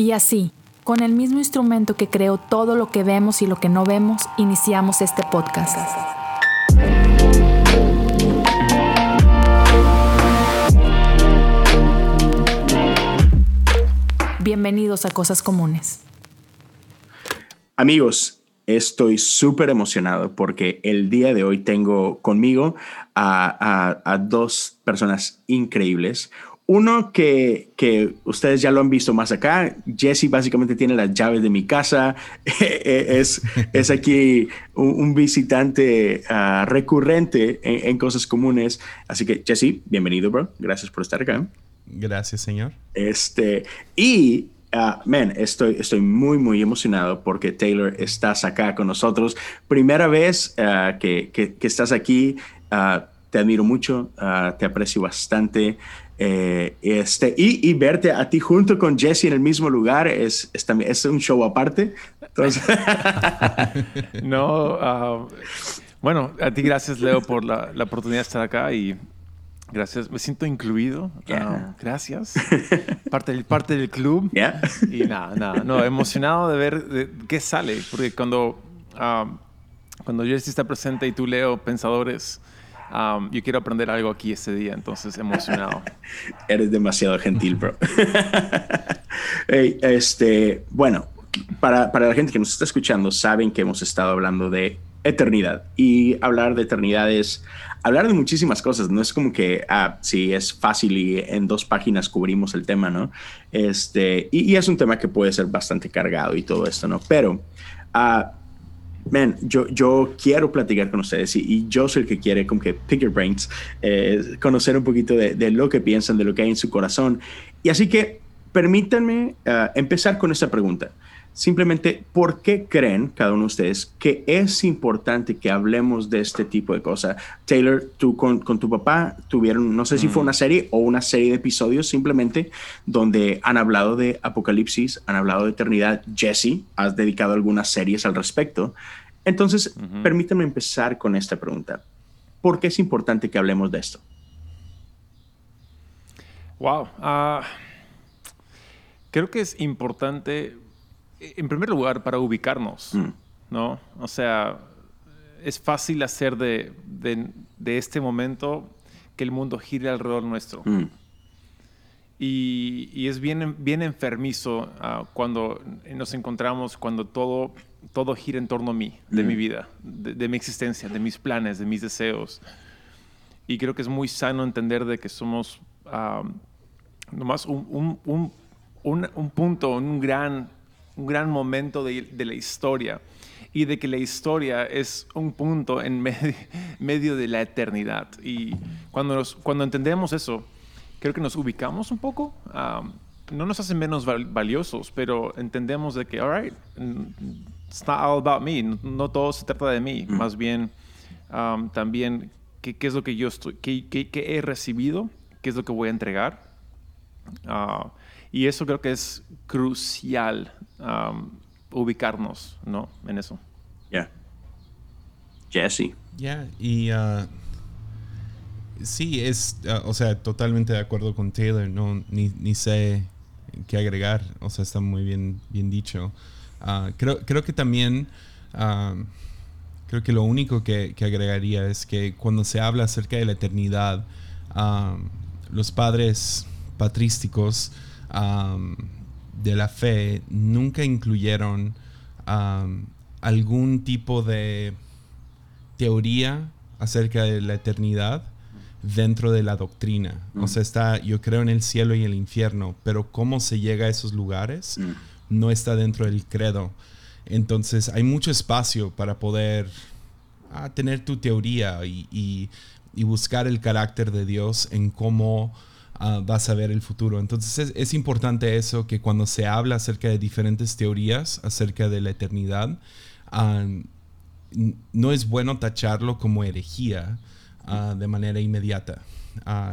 Y así, con el mismo instrumento que creó todo lo que vemos y lo que no vemos, iniciamos este podcast. Bienvenidos a Cosas Comunes. Amigos, estoy súper emocionado porque el día de hoy tengo conmigo a, a, dos personas increíbles. Uno que, que, ustedes ya lo han visto más acá, Jesse básicamente tiene las llaves de mi casa, es, es aquí un, visitante uh, recurrente en, en, cosas comunes. Así que Jesse, bienvenido, bro. Gracias por estar acá. Gracias, señor. Este, y Uh, man, estoy, estoy muy, muy emocionado porque Taylor estás acá con nosotros. Primera vez uh, que, que, que, estás aquí. Uh, te admiro mucho, te aprecio bastante. Eh, este, y, y, verte a ti junto con Jesse en el mismo lugar es, es, es un show aparte. Entonces... no, bueno, a ti gracias, Leo, por la, la oportunidad de estar acá y Gracias, me siento incluido. Ah, gracias. parte, del, parte del club. Y nada, nada, no, emocionado de ver qué sale, porque cuando, um, cuando Jesse está presente y tú leo pensadores, um, yo quiero aprender algo aquí ese día, entonces emocionado. Eres demasiado gentil, bro. este, bueno, para, para la gente que nos está escuchando, saben que hemos estado hablando de eternidad y hablar de eternidad es hablar de muchísimas cosas. No es como que, ah, sí, es fácil y en dos páginas cubrimos el tema, ¿no? Este, y, es un tema que puede ser bastante cargado y todo esto, ¿no? Pero, ah, man, yo, yo quiero platicar con ustedes y, yo soy el que quiere como que pick your brains, eh, conocer un poquito de, de, lo que piensan, de lo que hay en su corazón. Y así que permítanme uh, empezar con esta pregunta simplemente por qué creen cada uno de ustedes que es importante que hablemos de este tipo de cosas. Taylor, tú con, tu papá tuvieron, no sé si fue una mm. serie o una serie de episodios simplemente donde han hablado de Apocalipsis, han hablado de eternidad. Jesse, has dedicado algunas series al respecto. Entonces, permítame empezar con esta pregunta. ¿Por qué es importante que hablemos de esto? Wow. Ah, creo que es importante en primer lugar, para ubicarnos, mm. ¿no? O sea, es fácil hacer de, de, este momento que el mundo gire alrededor nuestro. Mm. Y, y, es bien, bien enfermizo uh, cuando nos encontramos, cuando todo, todo gira en torno a mí, de mi mm. vida, de, mi existencia, de mis planes, de mis deseos. Y creo que es muy sano entender de que somos uh, nomás un, un, un, un, punto, un gran un gran momento de, la historia y de que la historia es un punto en medio, de la eternidad. Y cuando, cuando entendemos eso, creo que nos ubicamos un poco. no nos hace menos valiosos, pero entendemos de que, all right, it's not all about me, no, todo se trata de mí, más bien también qué, es lo que yo estoy, qué, qué, he recibido, qué es lo que voy a entregar. Ah, y eso creo que es crucial um, ubicarnos, ¿no? En eso. Ya. Jesse. Ya, y uh, sí, es, uh, o sea, totalmente de acuerdo con Taylor, no, ni, ni, sé qué agregar, o sea, está muy bien, bien dicho. Uh, creo, creo que también, um, creo que lo único que, que, agregaría es que cuando se habla acerca de la eternidad, um, los padres patrísticos, de la fe nunca incluyeron algún tipo de teoría acerca de la eternidad dentro de la doctrina. O sea, está, yo creo en el cielo y el infierno, pero cómo se llega a esos lugares mm. no está dentro del credo. Entonces hay mucho espacio para poder ah, tener tu teoría y, buscar el carácter de Dios en cómo Ah, vas a ver el futuro. Entonces es, importante eso, que cuando se habla acerca de diferentes teorías acerca de la eternidad, ah, no es bueno tacharlo como herejía ah, de manera inmediata.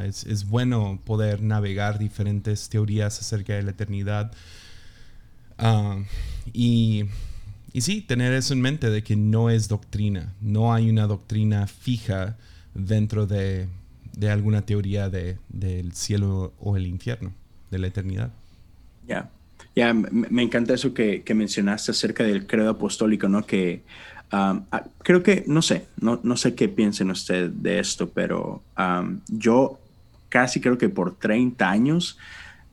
Es, es, bueno poder navegar diferentes teorías acerca de la eternidad. y, y sí, tener eso en mente de que no es doctrina, no hay una doctrina fija dentro de de alguna teoría de, del cielo o el infierno, de la eternidad. Ya. Ya, me, encanta eso que, mencionaste acerca del credo apostólico, ¿no? Que um, creo que, no sé, no, no sé qué piensen ustedes de esto, pero um, yo casi creo que por 30 años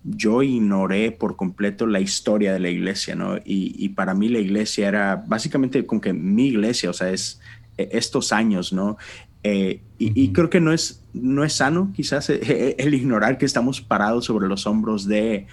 yo ignoré por completo la historia de la iglesia, ¿no? Y, para mí la iglesia era básicamente como que mi iglesia, o sea, es e, estos años, ¿no? Eh, y, creo que no es, no es sano quizás el ignorar que estamos parados sobre los hombros de,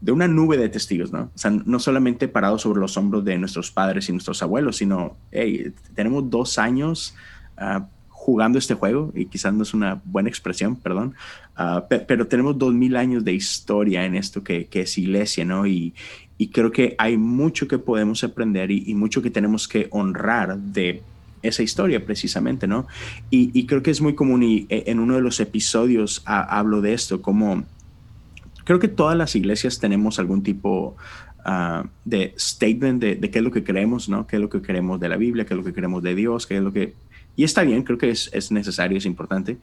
de una nube de testigos, ¿no? O sea, no solamente parados sobre los hombros de nuestros padres y nuestros abuelos, sino, hey, tenemos dos años uh, jugando este juego, y quizás no es una buena expresión, perdón, uh, pero tenemos dos mil años de historia en esto que, que es iglesia, ¿no? Y, y, creo que hay mucho que podemos aprender y, mucho que tenemos que honrar de esa historia precisamente, ¿no? Y, creo que es muy común y e, en uno de los episodios hablo de esto, como creo que todas las iglesias tenemos algún tipo uh, de statement de, de, qué es lo que creemos, ¿no? Qué es lo que queremos de la Biblia, qué es lo que queremos de Dios, qué es lo que y está bien, creo que es, es necesario, es importante.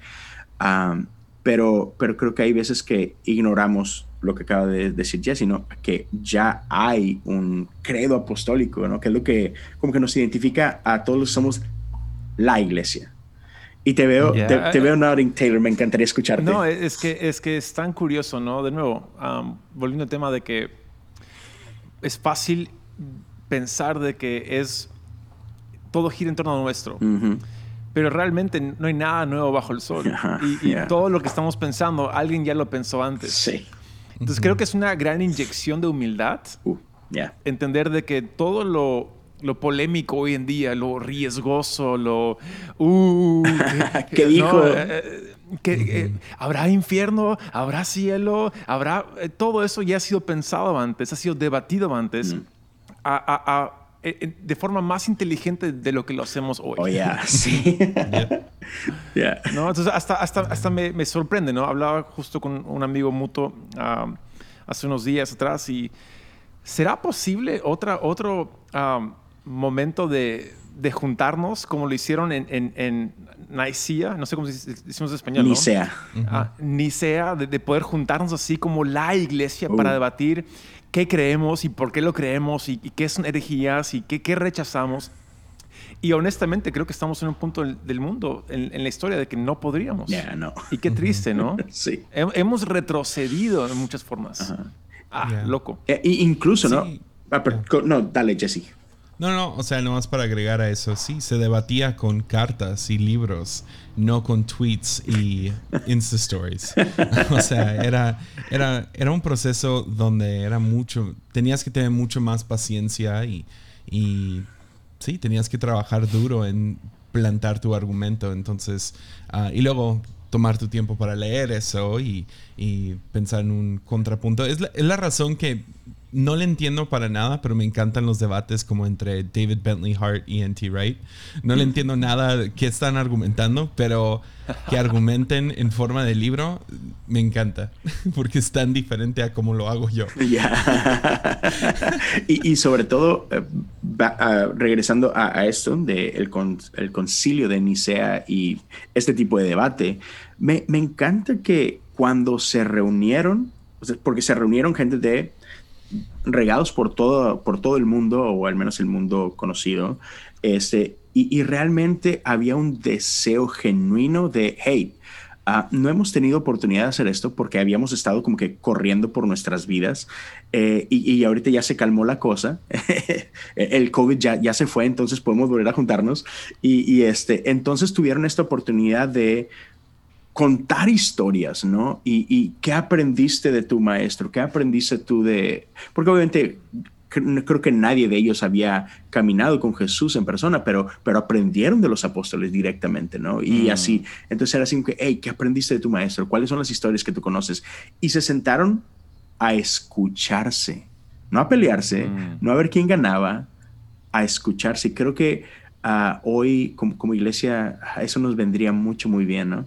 pero, pero creo que hay veces que ignoramos lo que acaba de decir Jesse, sino que ya hay un credo apostólico, ¿no? Que es lo que como que nos identifica a todos los que somos la iglesia. Y te veo, te, veo nodding, Taylor, me encantaría escucharte. No, es que, es que es tan curioso, ¿no? De nuevo, volviendo al tema de que es fácil pensar de que es todo gira en torno a nuestro pero realmente no hay nada nuevo bajo el sol. y, todo lo que estamos pensando, alguien ya lo pensó antes. Sí. Entonces creo que es una gran inyección de humildad. Uh, Entender de que todo lo, lo, polémico hoy en día, lo riesgoso, lo... Uh, ¿Qué dijo? Eh, eh, que, eh, habrá infierno, habrá cielo, habrá... todo eso ya ha sido pensado antes, ha sido debatido antes. Mm. a eh, eh, de forma más inteligente de lo que lo hacemos hoy. Oh, yeah, sí. ¿No? Entonces, hasta, hasta, hasta me, me, sorprende, ¿no? Hablaba justo con un amigo mutuo hace unos días atrás y ¿será posible otra, otro momento de, de, juntarnos como lo hicieron en, en, en Nicea? No sé cómo decimos en español, Nicea. Ah, Nicea, de, poder juntarnos así como la iglesia para uh. debatir qué creemos y por qué lo creemos y, qué son herejías y qué, qué, rechazamos. Y honestamente creo que estamos en un punto del, mundo, en, la historia, de que no podríamos. no. Y qué triste, ¿no? sí. Hemos retrocedido en muchas formas. Ah, loco. E, incluso, ¿no? Ah, no, dale, Jesse. No, no, o sea, nomás para agregar a eso, sí, se debatía con cartas y libros, no con tweets y Insta Stories. o sea, era, era, era un proceso donde era mucho, tenías que tener mucho más paciencia y, y sí, tenías que trabajar duro en plantar tu argumento. Entonces, ah, y luego tomar tu tiempo para leer eso y, y pensar en un contrapunto. Es es la razón que no le entiendo para nada, pero me encantan los debates como entre David Bentley Hart y N.T. Wright. No le entiendo nada qué están argumentando, pero que argumenten en forma de libro me encanta, porque es tan diferente a como lo hago yo. y, sobre todo, eh, ah, regresando a, esto, de el, el, concilio de Nicea y este tipo de debate, me, me encanta que cuando se reunieron, porque se reunieron gente de regados por todo, por todo el mundo, o al menos el mundo conocido, este, y, realmente había un deseo genuino de, hey, ah, no hemos tenido oportunidad de hacer esto porque habíamos estado como que corriendo por nuestras vidas eh, y, ahorita ya se calmó la cosa. el COVID ya, ya se fue, entonces podemos volver a juntarnos. Y, y, este, entonces tuvieron esta oportunidad de contar historias, ¿no? Y, qué aprendiste de tu maestro, qué aprendiste tú de... Porque obviamente creo que nadie de ellos había caminado con Jesús en persona, pero, pero aprendieron de los apóstoles directamente, ¿no? Y mm. así, entonces era así que, hey, ¿qué aprendiste de tu maestro? ¿Cuáles son las historias que tú conoces? Y se sentaron a escucharse, no a pelearse, mm. no a ver quién ganaba, a escucharse. Y creo que ah, hoy como, como iglesia eso nos vendría mucho, muy bien, ¿no?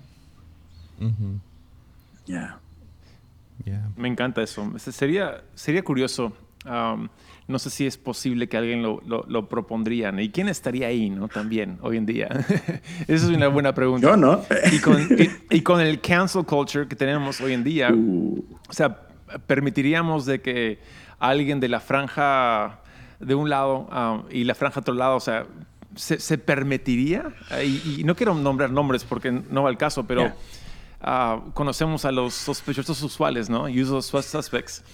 Ya. Me encanta eso. Sería, sería curioso. Um, no sé si es posible que alguien lo, lo, propondría. ¿Y quién estaría ahí, no? También, hoy en día. Esa es una buena pregunta. Yo no. y, con, y, con, el cancel culture que tenemos hoy en día, uh. o sea, permitiríamos de que alguien de la franja de un lado y la franja de otro lado, o sea, ¿se, permitiría? Y, no quiero nombrar nombres porque no va el caso, pero ah, conocemos a los sospechosos usuales, ¿no? Usual suspects.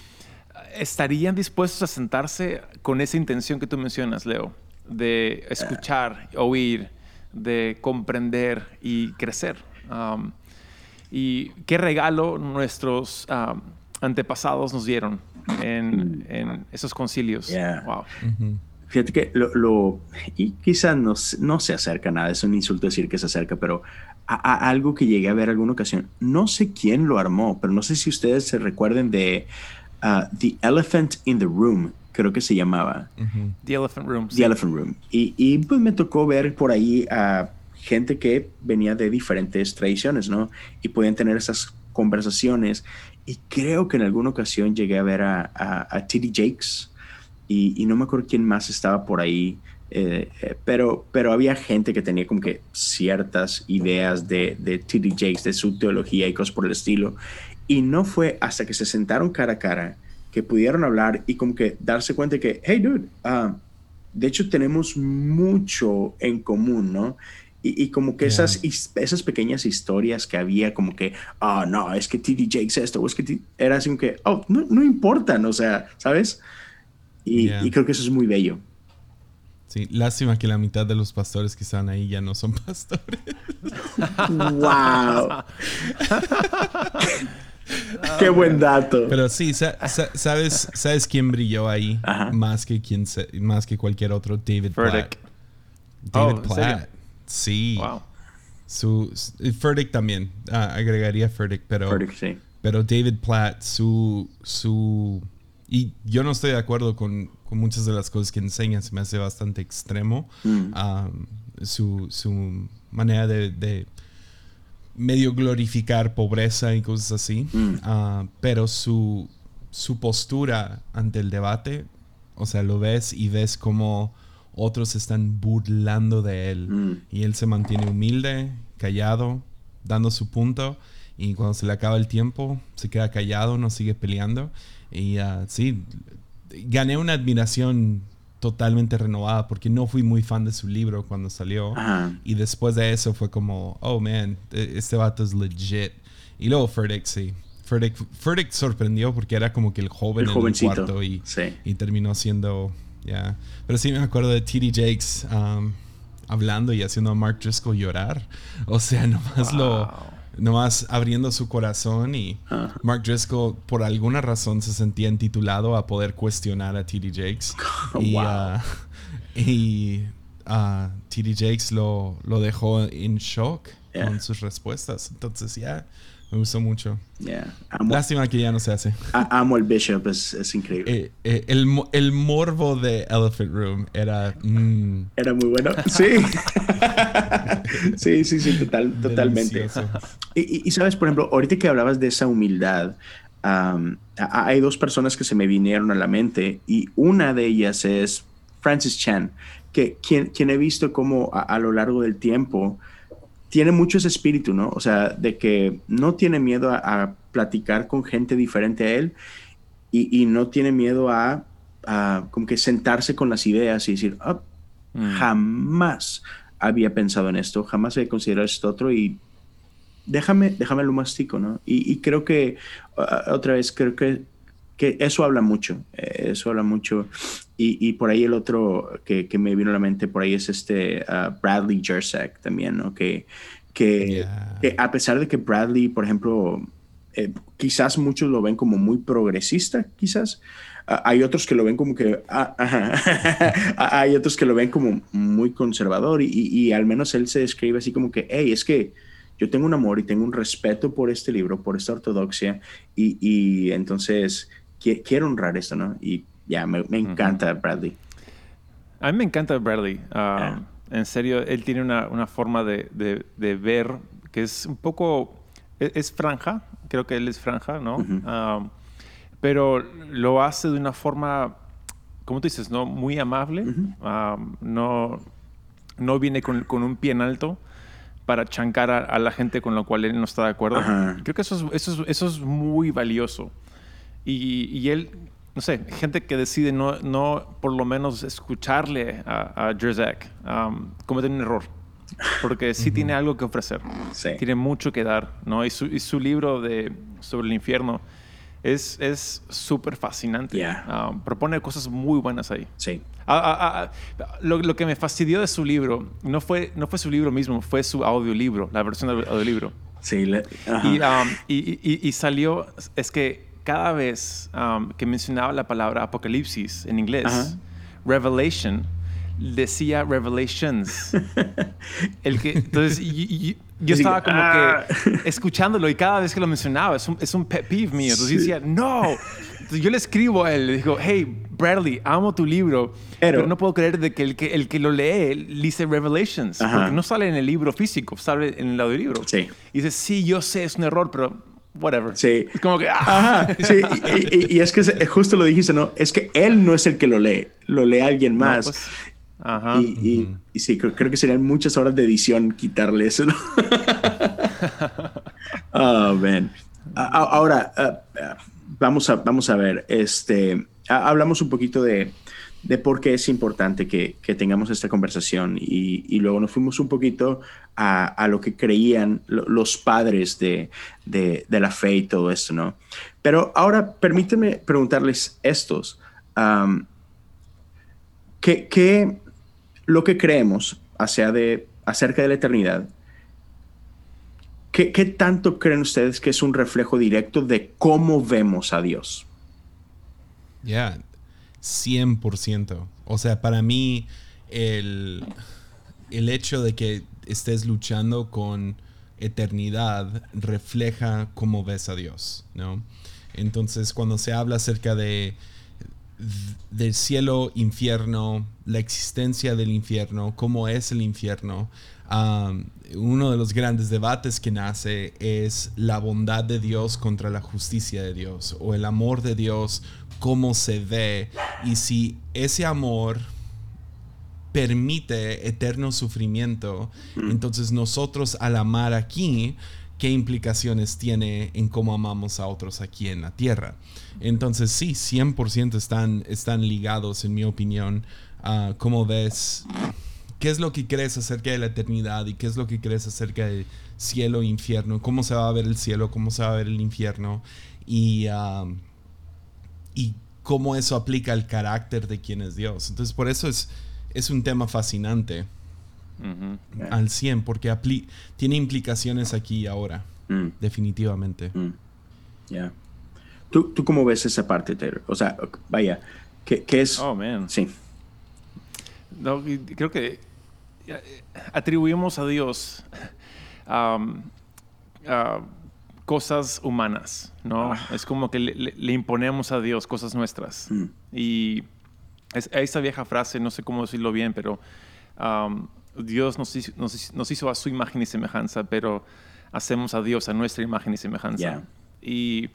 ¿Estarían dispuestos a sentarse con esa intención que tú mencionas, Leo? De escuchar, oír, de comprender y crecer. y qué regalo nuestros antepasados nos dieron en, esos concilios. Wow. Fíjate que lo, y quizás no, no, se acerca nada, es un insulto decir que se acerca, pero a, algo que llegué a ver alguna ocasión, no sé quién lo armó, pero no sé si ustedes se recuerden de uh, The Elephant in the Room, creo que se llamaba. The Elephant Room. The Elephant Room. Y, y, pues me tocó ver por ahí a gente que venía de diferentes tradiciones, ¿no? Y podían tener esas conversaciones. Y creo que en alguna ocasión llegué a ver a, a, T.D. Jakes y, no me acuerdo quién más estaba por ahí, eh, eh, pero, pero había gente que tenía como que ciertas ideas de, de T.D. Jakes, de su teología y cosas por el estilo. Y no fue hasta que se sentaron cara a cara que pudieron hablar y como que darse cuenta que, hey, dude, uh, de hecho tenemos mucho en común, ¿no? Y, como que esas, esas pequeñas historias que había, como que, oh, no, es que TD Jakes esto, o es que era así como que, oh, no, no importan, o sea, ¿sabes? Y, creo que eso es muy bello. Sí, lástima que la mitad de los pastores que están ahí ya no son pastores. ¡Wow! Qué buen dato. Pero sí, sabes, ¿sabes quién brilló ahí? Más que, quien más que cualquier otro, David Platt. David oh, Platt. Sí. Wow. Su, Furtick también. Ah, agregaría Furtick, pero. sí. Pero David Platt, su. su y yo no estoy de acuerdo con, con muchas de las cosas que enseña, se me hace bastante extremo. Mm. su, su, manera de, de, medio glorificar pobreza y cosas así. Mm. Ah, pero su, su postura ante el debate, o sea, lo ves y ves como otros están burlando de él. Mm. Y él se mantiene humilde, callado, dando su punto. Y cuando se le acaba el tiempo, se queda callado, no sigue peleando. Y uh, sí, gané una admiración totalmente renovada porque no fui muy fan de su libro cuando salió. Y después de eso fue como, oh man, e-, este vato es legit. Y luego Furtick, sí. Furtick, sorprendió porque era como que el joven en el cuarto y, y terminó siendo ya. Pero sí me acuerdo de T.D. Jakes um, hablando y haciendo a Mark Driscoll llorar. O sea, nomás lo. Nomás abriendo su corazón y Mark Driscoll por alguna razón se sentía intitulado a poder cuestionar a T.D. Jakes. y, uh, y uh, T.D. Jakes lo, lo dejó en shock con sus respuestas. Entonces, ya. Me gustó mucho. Lástima que ya no se hace. amo el Bishop, es, increíble. Eh, eh, el, el, morbo de Elephant Room era. Mm. Era muy bueno. Sí. sí, sí, sí, total, totalmente. Y, y, sabes, por ejemplo, ahorita que hablabas de esa humildad, hay dos personas que se me vinieron a la mente y una de ellas es Francis Chan, que quien, quien he visto como a lo largo del tiempo tiene mucho ese espíritu, ¿no? O sea, de que no tiene miedo a, platicar con gente diferente a él y, no tiene miedo a, como que sentarse con las ideas y decir, oh, jamás había pensado en esto, jamás había considerado esto otro y déjame, déjame lo mastico, ¿no? Y, creo que, otra vez, creo que, que eso habla mucho, eh, eso habla mucho. Y, por ahí el otro que, me vino a la mente por ahí es este uh, Bradley Jersek también, ¿no? Que, que, a pesar de que Bradley, por ejemplo, eh, quizás muchos lo ven como muy progresista, quizás. Uh, hay otros que lo ven como que, ah, hay otros que lo ven como muy conservador y, y, al menos él se describe así como que, hey, es que yo tengo un amor y tengo un respeto por este libro, por esta ortodoxia y, y entonces quiero honrar esto, ¿no? Y ya, me, encanta Bradley. A mí me encanta Bradley. Ah, en serio, él tiene una, forma de, ver que es un poco... E, es, franja, creo que él es franja, ¿no? Ah, pero lo hace de una forma, como tú dices, ¿no? Muy amable. Ah, no, no viene con, un pie en alto para chancar a, la gente con la cual él no está de acuerdo. Creo que eso es, eso, es, muy valioso. Y, y, él no sé, gente que decide no, no por lo menos escucharle a, a Jerzak, um, cometen un error. Porque sí tiene algo que ofrecer. Tiene mucho que dar, ¿no? Y su, y su libro de, sobre el infierno es súper fascinante. Um, propone cosas muy buenas ahí. Sí. Ah, ah, ah, lo, lo, que me fastidió de su libro no fue, no fue su libro mismo, fue su audiolibro, la versión del audiolibro. Sí. Um, y, y, y, salió, es que cada vez um, que mencionaba la palabra apocalipsis en inglés, revelation, decía revelations. El que, entonces, yo estaba como que escuchándolo y cada vez que lo mencionaba, es un, es un pet peeve mío. Entonces decía, no. Entonces yo le escribo a él, le digo, hey, Bradley, amo tu libro, pero, no puedo creer de que el que, el que lo lee dice Revelations, porque no sale en el libro físico, sale en el audiolibro. Sí. Y dice, sí, yo sé, es un error, pero whatever. Sí. Es como que. Ah. sí. Y, es que justo lo dijiste, ¿no? Es que él no es el que lo lee, lo lee alguien más. Pues, ajá. Y, sí, creo, que serían muchas horas de edición quitarle eso, ¿no? oh, man. Ahora, ah, ah, vamos, a, vamos a ver. Este, hablamos un poquito de de por qué es importante que, tengamos esta conversación y, luego nos fuimos un poquito a, lo que creían los padres de, la fe y todo esto, ¿no? Pero ahora permítanme preguntarles estos. ¿qué, lo que creemos hacia de, acerca de la eternidad, ¿qué, ¿qué tanto creen ustedes que es un reflejo directo de cómo vemos a Dios? Ya, 100%. O sea, para mí el, el hecho de que estés luchando con eternidad refleja cómo ves a Dios, ¿no? Entonces, cuando se habla acerca de del cielo, infierno, la existencia del infierno, cómo es el infierno, uno de los grandes debates que nace es la bondad de Dios contra la justicia de Dios, o el amor de Dios cómo se ve y si ese amor permite eterno sufrimiento, entonces nosotros al amar aquí, ¿qué implicaciones tiene en cómo amamos a otros aquí en la tierra? Entonces sí, 100% están, están ligados, en mi opinión, a cómo ves, qué es lo que crees acerca de la eternidad y qué es lo que crees acerca del cielo e infierno, cómo se va a ver el cielo, cómo se va a ver el infierno y... Um, y cómo eso aplica al carácter de quién es Dios. Entonces, por eso es, es un tema fascinante al 100, porque tiene implicaciones aquí y ahora, mm. definitivamente. Mm. Ya. ¿Tú, ¿Tú, cómo ves esa parte, Taylor? O sea, vaya, ¿qué, es? Oh, man. Sí. No, creo que eh, atribuimos a Dios um, cosas humanas, ¿no? Ah. Es como que le, imponemos a Dios cosas nuestras. Mm. Y es, esa vieja frase, no sé cómo decirlo bien, pero um, Dios nos hizo, nos, hizo, a su imagen y semejanza, pero hacemos a Dios a nuestra imagen y semejanza. Y,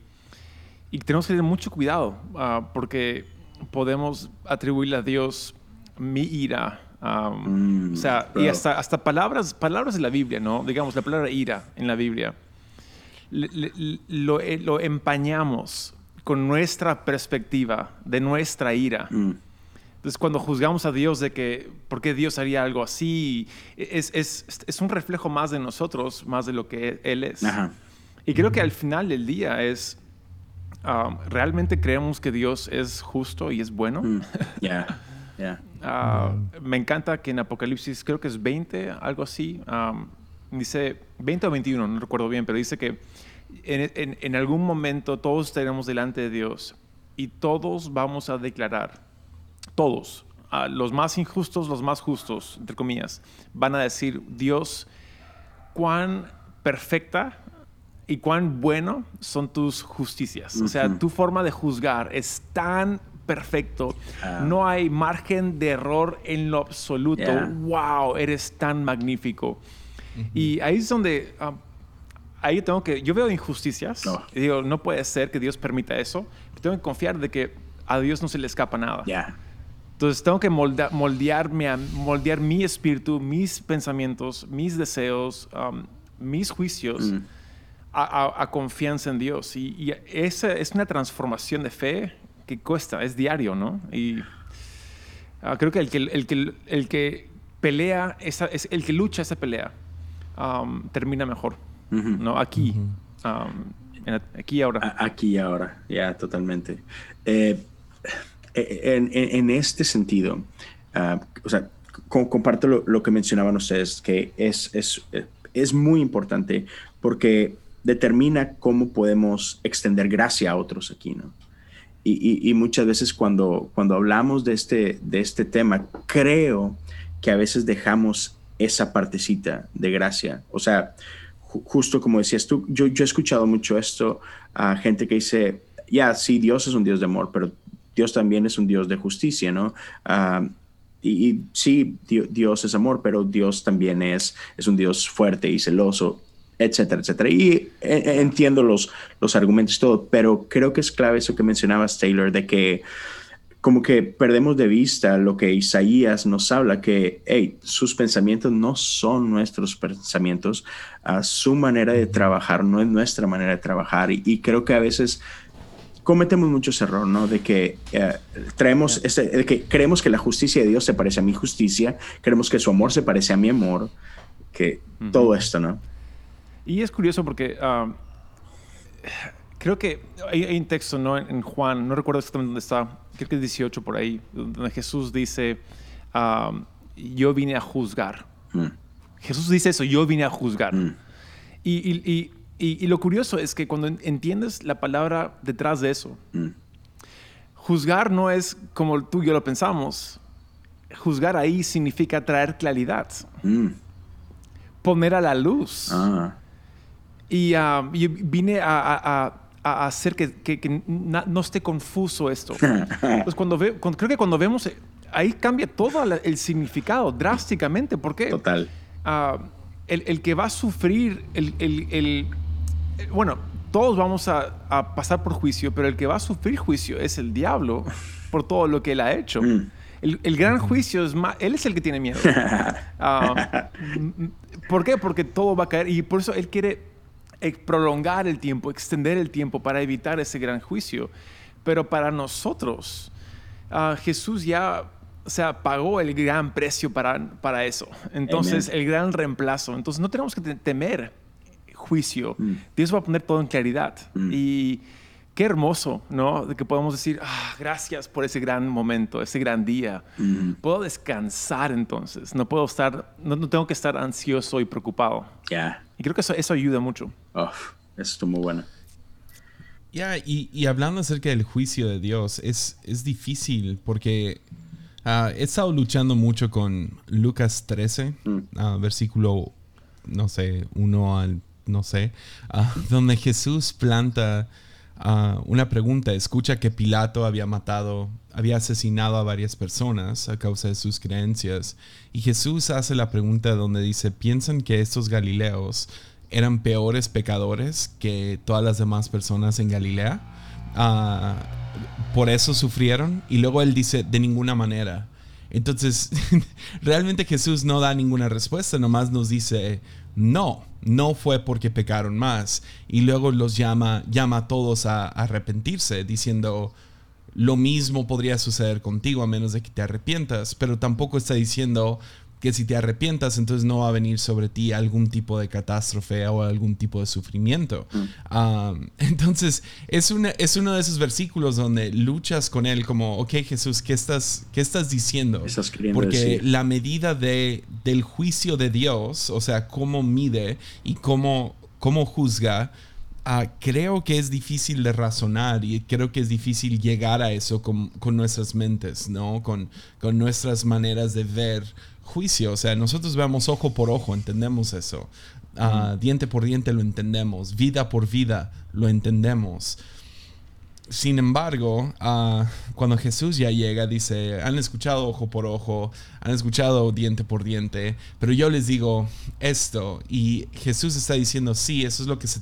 y, tenemos que tener mucho cuidado, uh, porque podemos atribuirle a Dios mi ira, um, mm, o sea, y hasta, hasta palabras, palabras de la Biblia, ¿no? Digamos, la palabra ira en la Biblia lo, eh, lo, empañamos con nuestra perspectiva de nuestra ira. Mm. Entonces, cuando juzgamos a Dios de que, ¿por qué Dios haría algo así? Es, es, es un reflejo más de nosotros, más de lo que Él es. Y creo que al final del día es, um, ¿realmente creemos que Dios es justo y es bueno? Mm. Ah, Me encanta que en Apocalipsis, creo que es 20, algo así, um, dice 20 o 21, no recuerdo bien, pero dice que en, algún momento todos estaremos delante de Dios y todos vamos a declarar, todos, los más injustos, los más justos, entre comillas, van a decir, Dios, cuán perfecta y cuán bueno son tus justicias. O sea, tu forma de juzgar es tan perfecto, ah. no hay margen de error en lo absoluto. Wow, eres tan magnífico. Y ahí es donde ah, ahí tengo que, yo veo injusticias y digo, no puede ser que Dios permita eso, tengo que confiar de que a Dios no se le escapa nada. Entonces tengo que moldear, moldear mi espíritu, mis pensamientos, mis deseos, um, mis juicios mm. a, confianza en Dios. Y, esa es una transformación de fe que cuesta, es diario, ¿no? Y ah, creo que el que, el que, el que pelea, esa, es el que lucha esa pelea, um, termina mejor, ¿no? Aquí, um, aquí y ahora. Aquí y ahora, ya, totalmente. Eh, en, en, este sentido, uh, o sea, comparto lo, lo, que mencionaban ustedes, que es, es, es muy importante porque determina cómo podemos extender gracia a otros aquí, ¿no? Y, y, muchas veces cuando, cuando hablamos de este, de este tema, creo que a veces dejamos esa partecita de gracia. O sea, justo como decías tú, yo, he escuchado mucho esto a gente que dice, ya, sí, Dios es un Dios de amor, pero Dios también es un Dios de justicia, ¿no? Uh, y, sí, Dios es amor, pero Dios también es, es un Dios fuerte y celoso, etcétera, etcétera. Y eh, eh, entiendo los, los argumentos y todo, pero creo que es clave eso que mencionabas, Taylor, de que como que perdemos de vista lo que Isaías nos habla, que hey, sus pensamientos no son nuestros pensamientos, a su manera de trabajar no es nuestra manera de trabajar. y creo que a veces cometemos muchos errores, ¿no? De que eh, traemos, de que creemos que la justicia de Dios se parece a mi justicia, creemos que su amor se parece a mi amor, que todo esto, ¿no? Y es curioso porque creo que hay, un texto, ¿no? En Juan, no recuerdo exactamente dónde está, creo que es 18 por ahí, donde Jesús dice, yo vine a juzgar. Mm. Jesús dice eso, yo vine a juzgar. Mm. y, y, lo curioso es que cuando entiendes la palabra detrás de eso, mm. juzgar no es como tú y yo lo pensamos. Juzgar ahí significa traer claridad, poner a la luz. Ah. Y, uh, vine a, hacer que, no esté confuso esto. pues cuando creo que cuando vemos, ahí cambia todo el significado drásticamente. ¿Por qué? Total. Uh, el, que va a sufrir el, bueno, todos vamos a, pasar por juicio, pero el que va a sufrir juicio es el diablo por todo lo que él ha hecho. Mm. El, gran juicio es más, él es el que tiene miedo. Ah, ¿Por qué? Porque todo va a caer y por eso él quiere eh, prolongar el tiempo, extender el tiempo para evitar ese gran juicio. Pero para nosotros, ah, Jesús ya o sea, pagó el gran precio para, para eso. Entonces, el gran reemplazo. Entonces, no tenemos que temer juicio. Mm. Dios va a poner todo en claridad. Mm. Y qué hermoso, ¿no? De que podamos decir, ah, gracias por ese gran momento, ese gran día. Mm. Puedo descansar entonces. No puedo estar, no, tengo que estar ansioso y preocupado. Ya. Y creo que eso, eso ayuda mucho. Oh, eso es muy bueno. Ya, y, hablando acerca del juicio de Dios, es, es difícil porque ah, he estado luchando mucho con Lucas 13, ah, versículo, no sé, 1 al no sé, ah, donde Jesús planta una pregunta. Escucha que Pilato había matado, había asesinado a varias personas a causa de sus creencias. Y Jesús hace la pregunta donde dice, ¿piensan que estos galileos eran peores pecadores que todas las demás personas en Galilea? Ah, por eso sufrieron. Y luego él dice, de ninguna manera. Entonces, realmente Jesús no da ninguna respuesta, nomás nos dice, no, no fue porque pecaron más. Y luego los llama, llama a todos a, arrepentirse, diciendo, lo mismo podría suceder contigo a menos de que te arrepientas, pero tampoco está diciendo que si te arrepientas, entonces no va a venir sobre ti algún tipo de catástrofe o algún tipo de sufrimiento. Mm. entonces, es, una, es uno de esos versículos donde luchas con él como, ok Jesús, ¿qué estás, qué estás diciendo? Porque la medida de, del juicio de Dios, o sea, cómo mide y cómo, cómo juzga, ah, creo que es difícil de razonar y creo que es difícil llegar a eso con, con nuestras mentes, ¿no? Con, con nuestras maneras de ver juicio. O sea, nosotros vemos ojo por ojo, entendemos eso. Ah, diente por diente lo entendemos. Vida por vida lo entendemos. Sin embargo, ah, cuando Jesús ya llega, dice, han escuchado ojo por ojo, han escuchado diente por diente, pero yo les digo esto, y Jesús está diciendo, sí, eso es lo que se,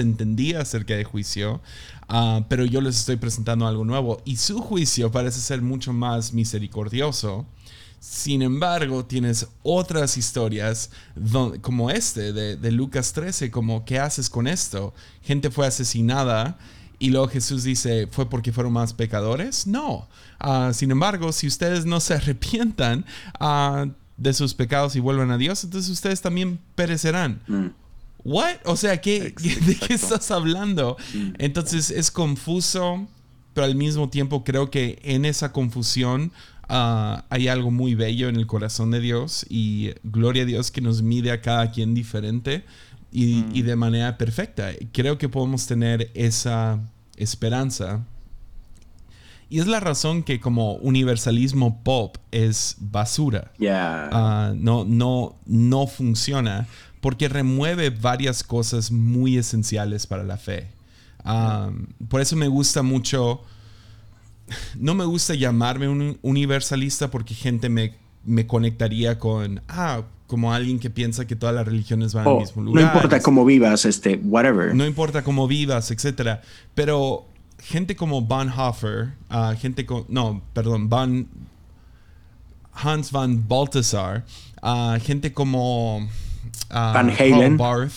entendía acerca de juicio, ah, pero yo les estoy presentando algo nuevo, y su juicio parece ser mucho más misericordioso sin embargo, tienes otras historias como este de, Lucas 13, como ¿qué haces con esto? Gente fue asesinada y luego Jesús dice, ¿fue porque fueron más pecadores? No. Ah, sin embargo, si ustedes no se arrepientan ah, de sus pecados y vuelvan a Dios, entonces ustedes también perecerán. Mm. ¿What? O sea, ¿qué, ¿de qué estás hablando? Mm. Entonces es confuso, pero al mismo tiempo creo que en esa confusión ah, hay algo muy bello en el corazón de Dios y gloria a Dios que nos mide a cada quien diferente y, y de manera perfecta. Creo que podemos tener esa esperanza. Y es la razón que como universalismo pop es basura. Yeah. no, no, no funciona porque remueve varias cosas muy esenciales para la fe. por eso me gusta mucho, no me gusta llamarme un universalista porque gente me, me conectaría con, ah, como alguien que piensa que todas las religiones van al oh, mismo lugar. No importa cómo vivas, este, whatever. No importa cómo vivas, etcétera. Pero gente como Bonhoeffer, uh, gente con, no, perdón, Van, Hans van Balthasar, uh, gente como uh, Van Halen. Barth,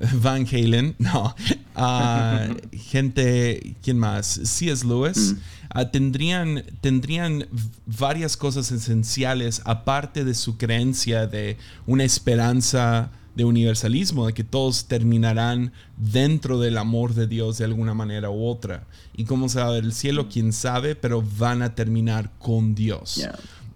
Van Halen, no, gente, ¿quién más? C.S. Lewis. Mm. Ah, tendrían, tendrían varias cosas esenciales aparte de su creencia de una esperanza de universalismo, de que todos terminarán dentro del amor de Dios de alguna manera u otra. Y cómo se va a ver el cielo, quién sabe, pero van a terminar con Dios.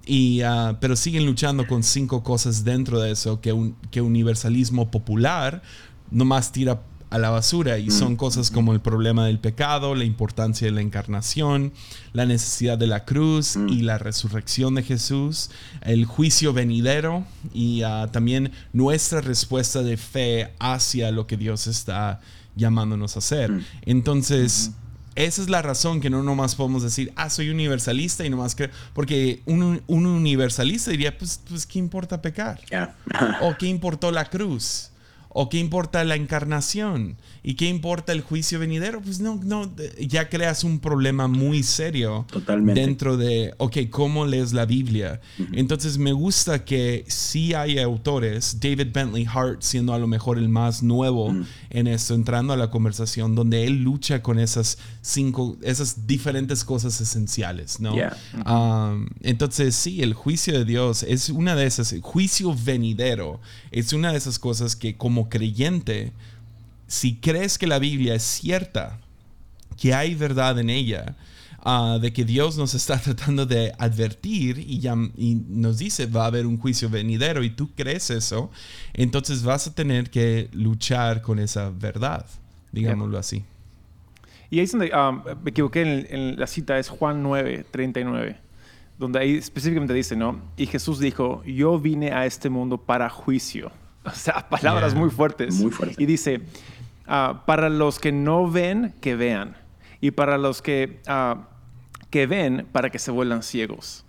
Y, ah, pero siguen luchando con cinco cosas dentro de eso que, un, que universalismo popular nomás tira a la basura y son mm. cosas como el problema del pecado, la importancia de la encarnación, la necesidad de la cruz mm. y la resurrección de Jesús, el juicio venidero y ah, también nuestra respuesta de fe hacia lo que Dios está llamándonos a hacer. Mm. Entonces, esa es la razón que no nomás podemos decir, ah, soy universalista y nomás creo, porque un, universalista diría, pues, pues, ¿qué importa pecar? o ¿qué importó la cruz? ¿O qué importa la encarnación? ¿Y qué importa el juicio venidero? Pues no, no, ya creas un problema muy serio Totalmente. dentro de, ok, ¿cómo lees la Biblia? Entonces me gusta que sí hay autores, David Bentley Hart siendo a lo mejor el más nuevo en esto, entrando a la conversación, donde él lucha con esas cinco, esas diferentes cosas esenciales, ¿no? Um, entonces sí, el juicio de Dios es una de esas, juicio venidero es una de esas cosas que como creyente, si crees que la Biblia es cierta, que hay verdad en ella, ah, de que Dios nos está tratando de advertir y, y, nos dice va a haber un juicio venidero y tú crees eso, entonces vas a tener que luchar con esa verdad, digámoslo así. Y ahí es donde um, me equivoqué en, en, la cita, es Juan 9, 39, donde ahí específicamente dice, ¿no? Y Jesús dijo, yo vine a este mundo para juicio. O sea, palabras muy fuertes. Muy fuertes. Y dice, Ah, para los que no ven, que vean. Y para los que, ah, que ven, para que se vuelvan ciegos.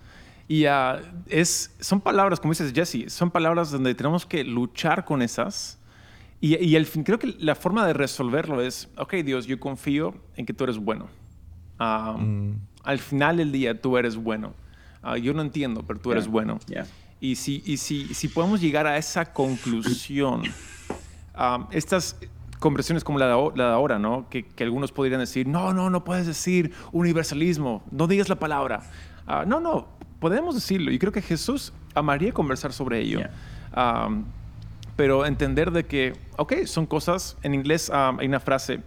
Y uh, es, son palabras, como dices Jesse, son palabras donde tenemos que luchar con esas. Y, y el fin, creo que la forma de resolverlo es, ok Dios, yo confío en que tú eres bueno. Mm. Al final del día tú eres bueno. yo no entiendo, pero tú eres bueno. Y, si, y si, si podemos llegar a esa conclusión, estas, conversiones como la de, ahora, ¿no? Que, algunos podrían decir, no, no, no puedes decir universalismo, no digas la palabra. Ah, no, no, podemos decirlo. Y creo que Jesús amaría conversar sobre ello. pero entender de que, ok, son cosas, en inglés hay una frase,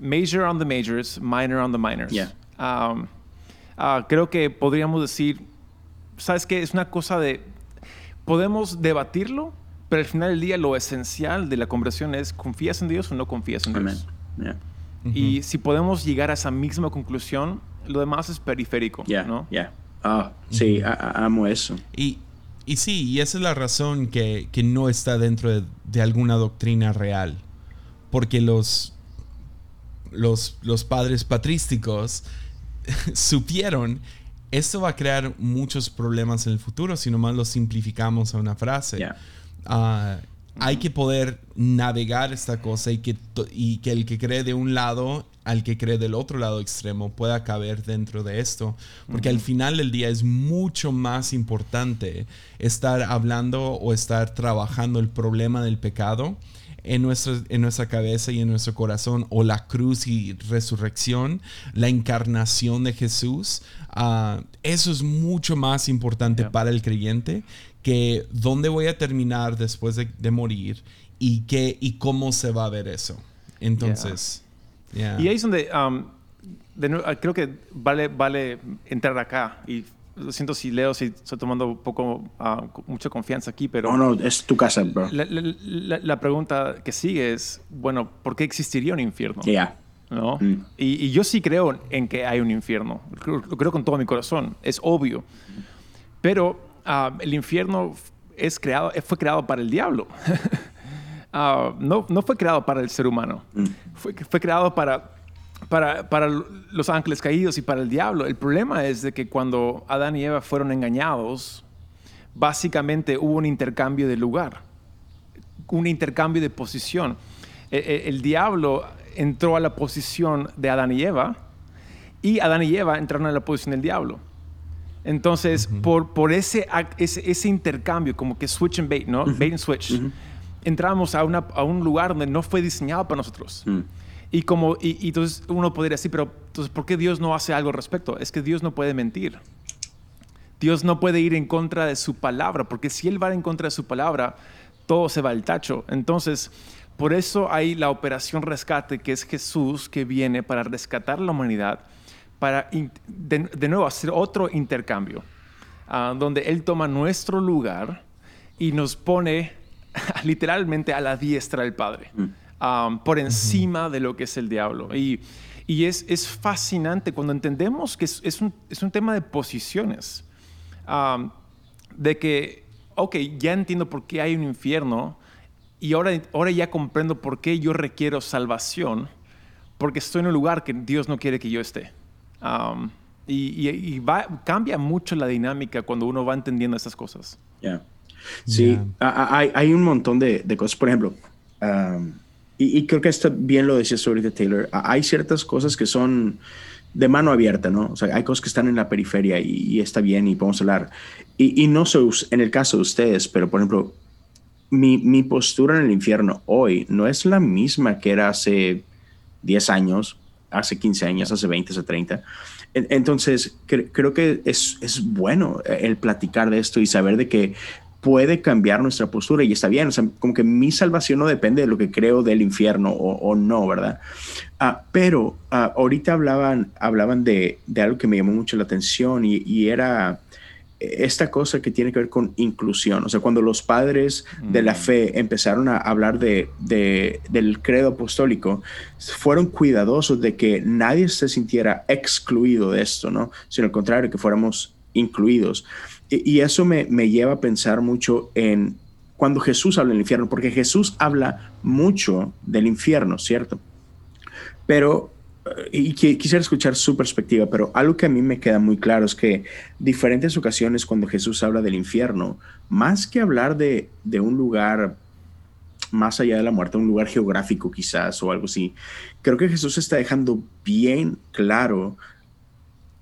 major on the majors, minor on the minors. Ah, creo que podríamos decir, ¿sabes qué? Es una cosa de, podemos debatirlo, pero al final del día lo esencial de la conversión es confías en Dios o no confías en Dios. Y si podemos llegar a esa misma conclusión, lo demás es periférico, ¿no? Ya. Ah, sí, amo eso. Y, y sí, y esa es la razón que, que no está dentro de, alguna doctrina real. Porque los, los, los padres patrísticos supieron esto va a crear muchos problemas en el futuro si nomás lo simplificamos a una frase. Ah, hay que poder navegar esta cosa y que, y que el que cree de un lado al que cree del otro lado extremo pueda caber dentro de esto. Porque al final del día es mucho más importante estar hablando o estar trabajando el problema del pecado en nuestra, en nuestra cabeza y en nuestro corazón, o la cruz y resurrección, la encarnación de Jesús, ah, eso es mucho más importante para el creyente que dónde voy a terminar después de, morir y, qué, y cómo se va a ver eso. Entonces, y ahí es donde um, creo que vale, vale entrar acá y lo siento si leo, si estoy tomando un poco, uh, mucha confianza aquí, pero... No, no, es tu casa, bro. La, pregunta que sigue es, bueno, ¿por qué existiría un infierno? Ya. ¿No? Mm. Y, yo sí creo en que hay un infierno. Lo creo, con todo mi corazón. Es obvio. Pero uh, el infierno es creado, fue creado para el diablo. uh, no, no fue creado para el ser humano. Mm. Fue, fue creado para para, para, los ángeles caídos y para el diablo. El problema es de que cuando Adán y Eva fueron engañados, básicamente hubo un intercambio de lugar, un intercambio de posición. E, e, el, diablo entró a la posición de Adán y Eva y Adán y Eva entraron a la posición del diablo. Entonces, por, por ese, ese, ese, intercambio, como que switch and bait, ¿no? Bait and switch, entramos a, una, a, un lugar donde no fue diseñado para nosotros. Y, como, y, entonces uno podría decir, pero entonces, ¿por qué Dios no hace algo al respecto? Es que Dios no puede mentir. Dios no puede ir en contra de su palabra, porque si Él va en contra de su palabra, todo se va al tacho. Entonces, por eso hay la operación rescate, que es Jesús que viene para rescatar la humanidad, para de, nuevo hacer otro intercambio, ah, donde Él toma nuestro lugar y nos pone literalmente a la diestra del Padre. Mm. Um, por encima de lo que es el diablo. Y, y es, es, fascinante cuando entendemos que es, es, un, es un, tema de posiciones. Um, de que, ok, ya entiendo por qué hay un infierno y ahora, ahora ya comprendo por qué yo requiero salvación, porque estoy en un lugar que Dios no quiere que yo esté. Um, y, y, va, cambia mucho la dinámica cuando uno va entendiendo esas cosas. ya Sí, hay, hay, un montón de, de cosas. Por ejemplo, y, creo que esto bien lo decía ahorita Taylor, hay ciertas cosas que son de mano abierta, ¿no? O sea, hay cosas que están en la periferia y, está bien y podemos hablar. Y, no sé en el caso de ustedes, pero por ejemplo, mi, mi, postura en el infierno hoy no es la misma que era hace 10 años, hace 15 años, hace 20, hace 30. Entonces, creo que es, es bueno el platicar de esto y saber de que puede cambiar nuestra postura y está bien. O sea, como que mi salvación no depende de lo que creo del infierno o, no, ¿verdad? Ah, pero ah, ahorita hablaban, hablaban de, de, algo que me llamó mucho la atención y, era esta cosa que tiene que ver con inclusión. O sea, cuando los padres de la mm. fe empezaron a hablar de, de, del credo apostólico, fueron cuidadosos de que nadie se sintiera excluido de esto, ¿no? Sino al contrario, que fuéramos incluidos. Y, eso me, lleva a pensar mucho en cuando Jesús habla del infierno, porque Jesús habla mucho del infierno, ¿cierto? Pero, eh, y quisiera escuchar su perspectiva, pero algo que a mí me queda muy claro es que diferentes ocasiones cuando Jesús habla del infierno, más que hablar de, un lugar más allá de la muerte, un lugar geográfico quizás o algo así, creo que Jesús está dejando bien claro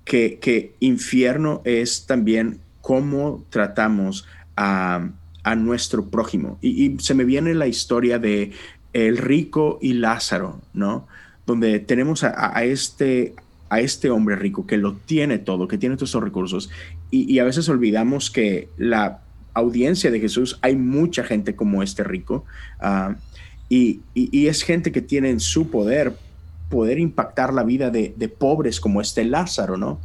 que, que infierno es también cómo tratamos a, nuestro prójimo. Y, se me viene la historia de el rico y Lázaro, ¿no? Donde tenemos a, este, a este hombre rico que lo tiene todo, que tiene todos esos recursos, y, a veces olvidamos que la audiencia de Jesús hay mucha gente como este rico, ah, y, es gente que tiene en su poder poder impactar la vida de, de pobres como este Lázaro, ¿no?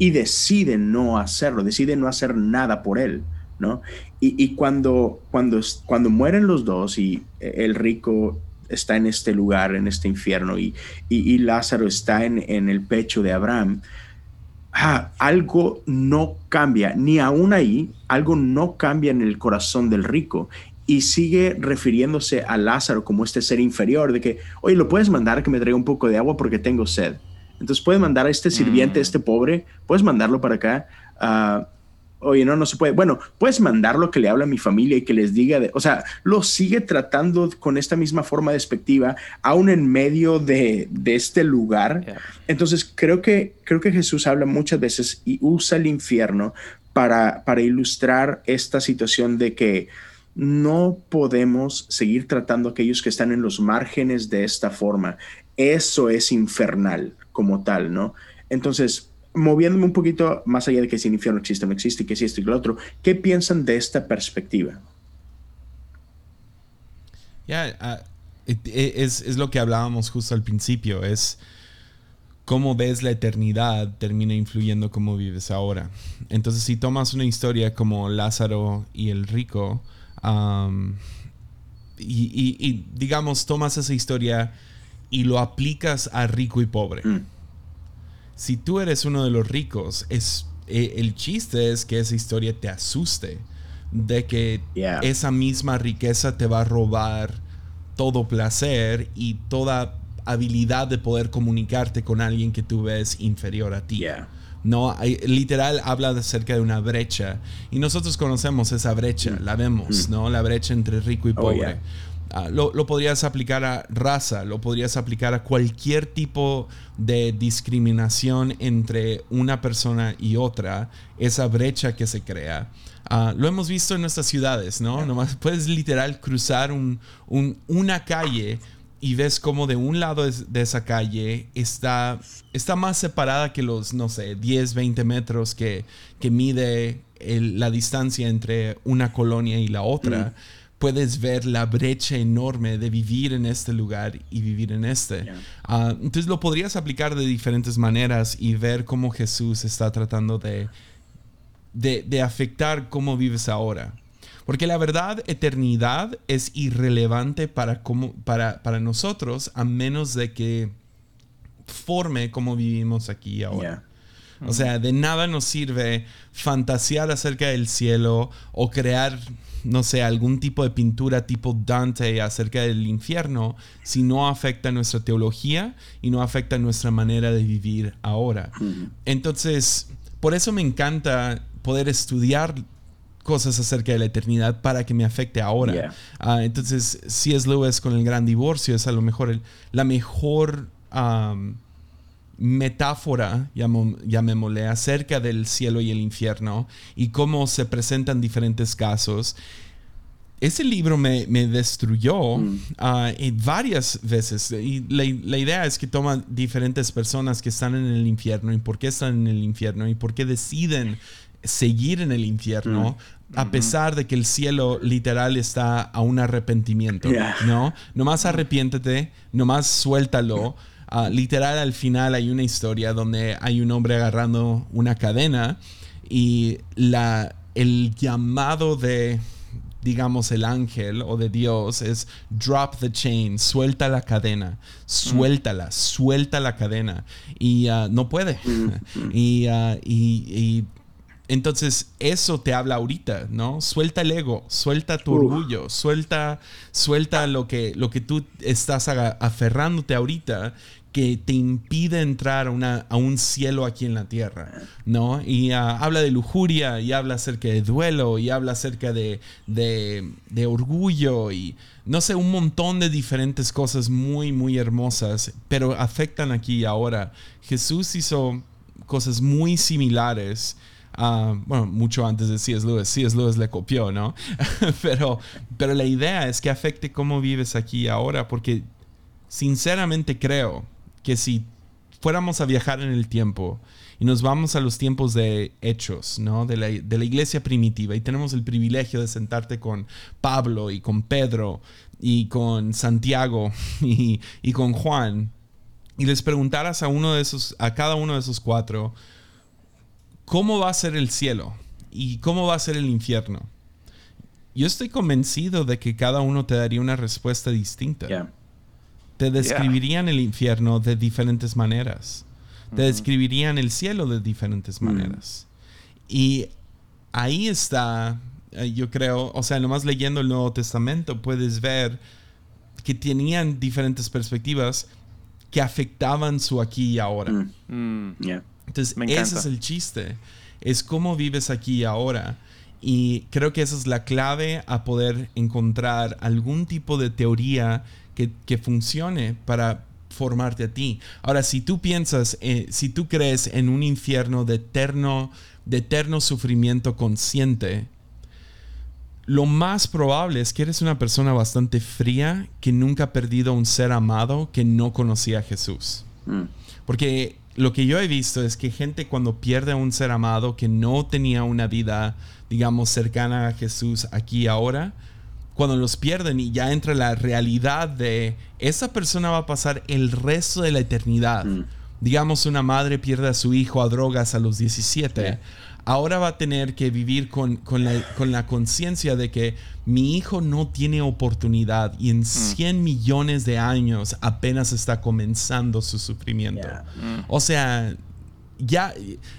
Y decide no hacerlo, decide no hacer nada por él, ¿no? Y, cuando, cuando, cuando mueren los dos y el rico está en este lugar, en este infierno, y, y, Lázaro está en, en, el pecho de Abraham, ah, algo no cambia, ni aún ahí, algo no cambia en el corazón del rico. Y sigue refiriéndose a Lázaro como este ser inferior, de que, oye, lo puedes mandar que me traiga un poco de agua porque tengo sed. Entonces puedes mandar a este sirviente, mm. este pobre, puedes mandarlo para acá. Uh, oye, no, no se puede. Bueno, puedes mandarlo que le hable a mi familia y que les diga, de, o sea, lo sigue tratando con esta misma forma despectiva, aún en medio de, de este lugar. Entonces, creo que, creo que Jesús habla muchas veces y usa el infierno para, para ilustrar esta situación de que no podemos seguir tratando a aquellos que están en los márgenes de esta forma. Eso es infernal como tal, ¿no? Entonces, moviéndome un poquito más allá de que si el infierno existe no existe, que si esto y lo otro, ¿qué piensan de esta perspectiva? Ya, ah, es, es, lo que hablábamos justo al principio, es cómo ves la eternidad termina influyendo cómo vives ahora. Entonces, si tomas una historia como Lázaro y el rico, y, digamos, tomas esa historia y lo aplicas a rico y pobre. Mm. Si tú eres uno de los ricos, es, e, el chiste es que esa historia te asuste de que esa misma riqueza te va a robar todo placer y toda habilidad de poder comunicarte con alguien que tú ves inferior a ti. No, hay, literal habla acerca de una brecha y nosotros conocemos esa brecha, mm. la vemos, mm. ¿no? La brecha entre rico y oh, pobre. Ah, lo, podrías aplicar a raza, lo podrías aplicar a cualquier tipo de discriminación entre una persona y otra, esa brecha que se crea. Ah, lo hemos visto en nuestras ciudades, ¿no? Nomás puedes literal cruzar un, una calle y ves como de un lado de esa calle está, está más separada que los, no sé, 10, 20 metros que, que mide la distancia entre una colonia y la otra. Puedes ver la brecha enorme de vivir en este lugar y vivir en este. Ah, entonces lo podrías aplicar de diferentes maneras y ver cómo Jesús está tratando de, de, de afectar cómo vives ahora. Porque la verdad, eternidad es irrelevante para, para, para nosotros a menos de que forme cómo vivimos aquí ahora. O sea, de nada nos sirve fantasear acerca del cielo o crear, no sé, algún tipo de pintura tipo Dante acerca del infierno si no afecta nuestra teología y no afecta nuestra manera de vivir ahora. Entonces, por eso me encanta poder estudiar cosas acerca de la eternidad para que me afecte ahora. Ah, entonces, si es Lewis con el gran divorcio, es a lo mejor la mejor metáfora, llamémosle, acerca del cielo y el infierno y cómo se presentan diferentes casos. Ese libro me, destruyó mm. ah, varias veces. Y la, la, idea es que toma diferentes personas que están en el infierno y por qué están en el infierno y por qué deciden seguir en el infierno mm. a pesar de que el cielo literal está a un arrepentimiento, ¿no? Nomás arrepiéntete, nomás suéltalo. Ah, literal al final hay una historia donde hay un hombre agarrando una cadena y la, el llamado de digamos, el ángel o de Dios es drop the chain, suelta la cadena, suéltala, suelta la cadena. Y ah, no puede. Y, ah, y, y, entonces, eso te habla ahorita, ¿no? Suelta el ego, suelta tu orgullo, suelta, suelta lo que, lo que tú estás aferrándote ahorita que te impide entrar a, una, a un cielo aquí en la tierra, ¿no? Y ah, habla de lujuria, y habla acerca de duelo, y habla acerca de, de, orgullo, y no sé, un montón de diferentes cosas muy, muy hermosas, pero afectan aquí y ahora. Jesús hizo cosas muy similares Ah, bueno, mucho antes de C.S. Lewis. C.S. Lewis le copió, ¿no? pero, pero la idea es que afecte cómo vives aquí ahora, porque sinceramente creo que si fuéramos a viajar en el tiempo y nos vamos a los tiempos de hechos, ¿no? De la, iglesia primitiva y tenemos el privilegio de sentarte con Pablo y con Pedro y con Santiago y con Juan y les preguntaras a uno de esos, a cada uno de esos cuatro, cómo va a ser el cielo y cómo va a ser el infierno. Yo estoy convencido de que cada uno te daría una respuesta distinta. Te describirían el infierno de diferentes maneras. Te describirían el cielo de diferentes mm. maneras. Y ahí está, eh, yo creo, o sea, nomás leyendo el Nuevo Testamento puedes ver que tenían diferentes perspectivas que afectaban su aquí y ahora. Mm. Mm. Entonces, ese es el chiste. Es cómo vives aquí y ahora. Y creo que esa es la clave a poder encontrar algún tipo de teoría que, funcione para formarte a ti. Ahora, si tú piensas, eh, si tú crees en un infierno de eterno, de eterno sufrimiento consciente, lo más probable es que eres una persona bastante fría que nunca ha perdido un ser amado que no conocía a Jesús. Mm. Porque lo que yo he visto es que gente cuando pierde a un ser amado que no tenía una vida, digamos, cercana a Jesús aquí y ahora, cuando los pierden y ya entra la realidad de esa persona va a pasar el resto de la eternidad. Mm. Digamos, una madre pierde a su hijo a drogas a los 17 ahora va a tener que vivir con, con la, conciencia de que mi hijo no tiene oportunidad y en 100 mm. millones de años apenas está comenzando su sufrimiento. Mm. O sea, ya,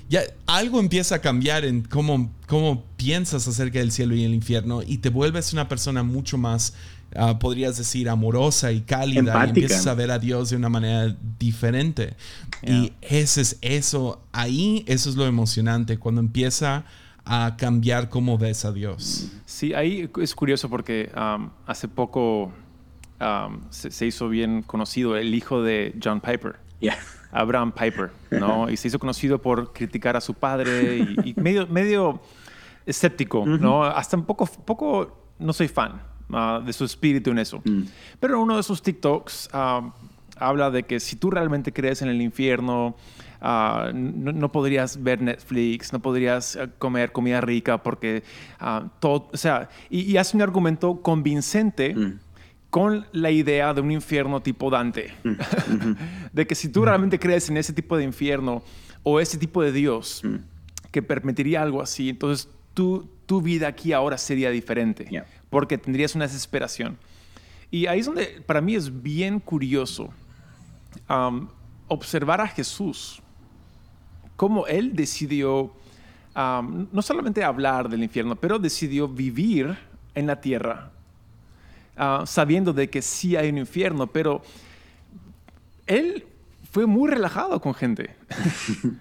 ya algo empieza a cambiar en cómo, cómo piensas acerca del cielo y el infierno y te vuelves una persona mucho más Ah, podrías decir, amorosa y cálida y empiezas a ver a Dios de una manera diferente. Y ese es eso, ahí eso es lo emocionante, cuando empieza a cambiar cómo ves a Dios. Sí, ahí es curioso porque um, hace poco um, se, hizo bien conocido el hijo de John Piper. Abraham Piper, ¿no? y se hizo conocido por criticar a su padre y, medio, medio escéptico, ¿no? Hasta un poco, poco, no soy fan, Ah, de su espíritu en eso. Mm. Pero uno de sus TikToks ah, habla de que si tú realmente crees en el infierno, ah, no, podrías ver Netflix, no podrías comer comida rica porque todo, o sea, y, hace un argumento convincente. Mm. Con la idea de un infierno tipo Dante. Mm. de que si tú realmente crees en ese tipo de infierno o ese tipo de Dios que permitiría algo así, entonces tu, tu vida aquí ahora sería diferente porque tendrías una desesperación. Y ahí es donde para mí es bien curioso observar a Jesús, cómo Él decidió no solamente hablar del infierno, pero decidió vivir en la tierra, ah, sabiendo de que sí hay un infierno, pero Él fue muy relajado con gente.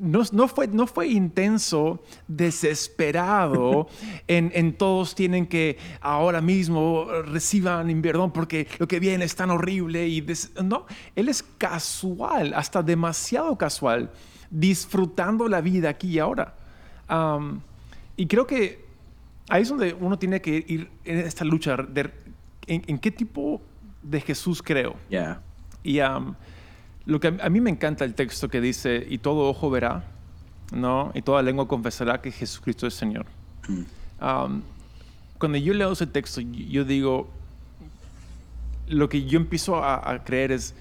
No, fue, no fue intenso, desesperado, en, todos tienen que ahora mismo reciban invierno porque lo que viene es tan horrible. Y no, él es casual, hasta demasiado casual, disfrutando la vida aquí y ahora. y creo que ahí es donde uno tiene que ir en esta lucha de en, qué tipo de Jesús creo. Yeah. Y lo que a mí me encanta el texto que dice, y todo ojo verá, ¿no? Y toda lengua confesará que Jesucristo es Señor. Mm. cuando yo leo ese texto, yo digo, lo que yo empiezo a, creer es,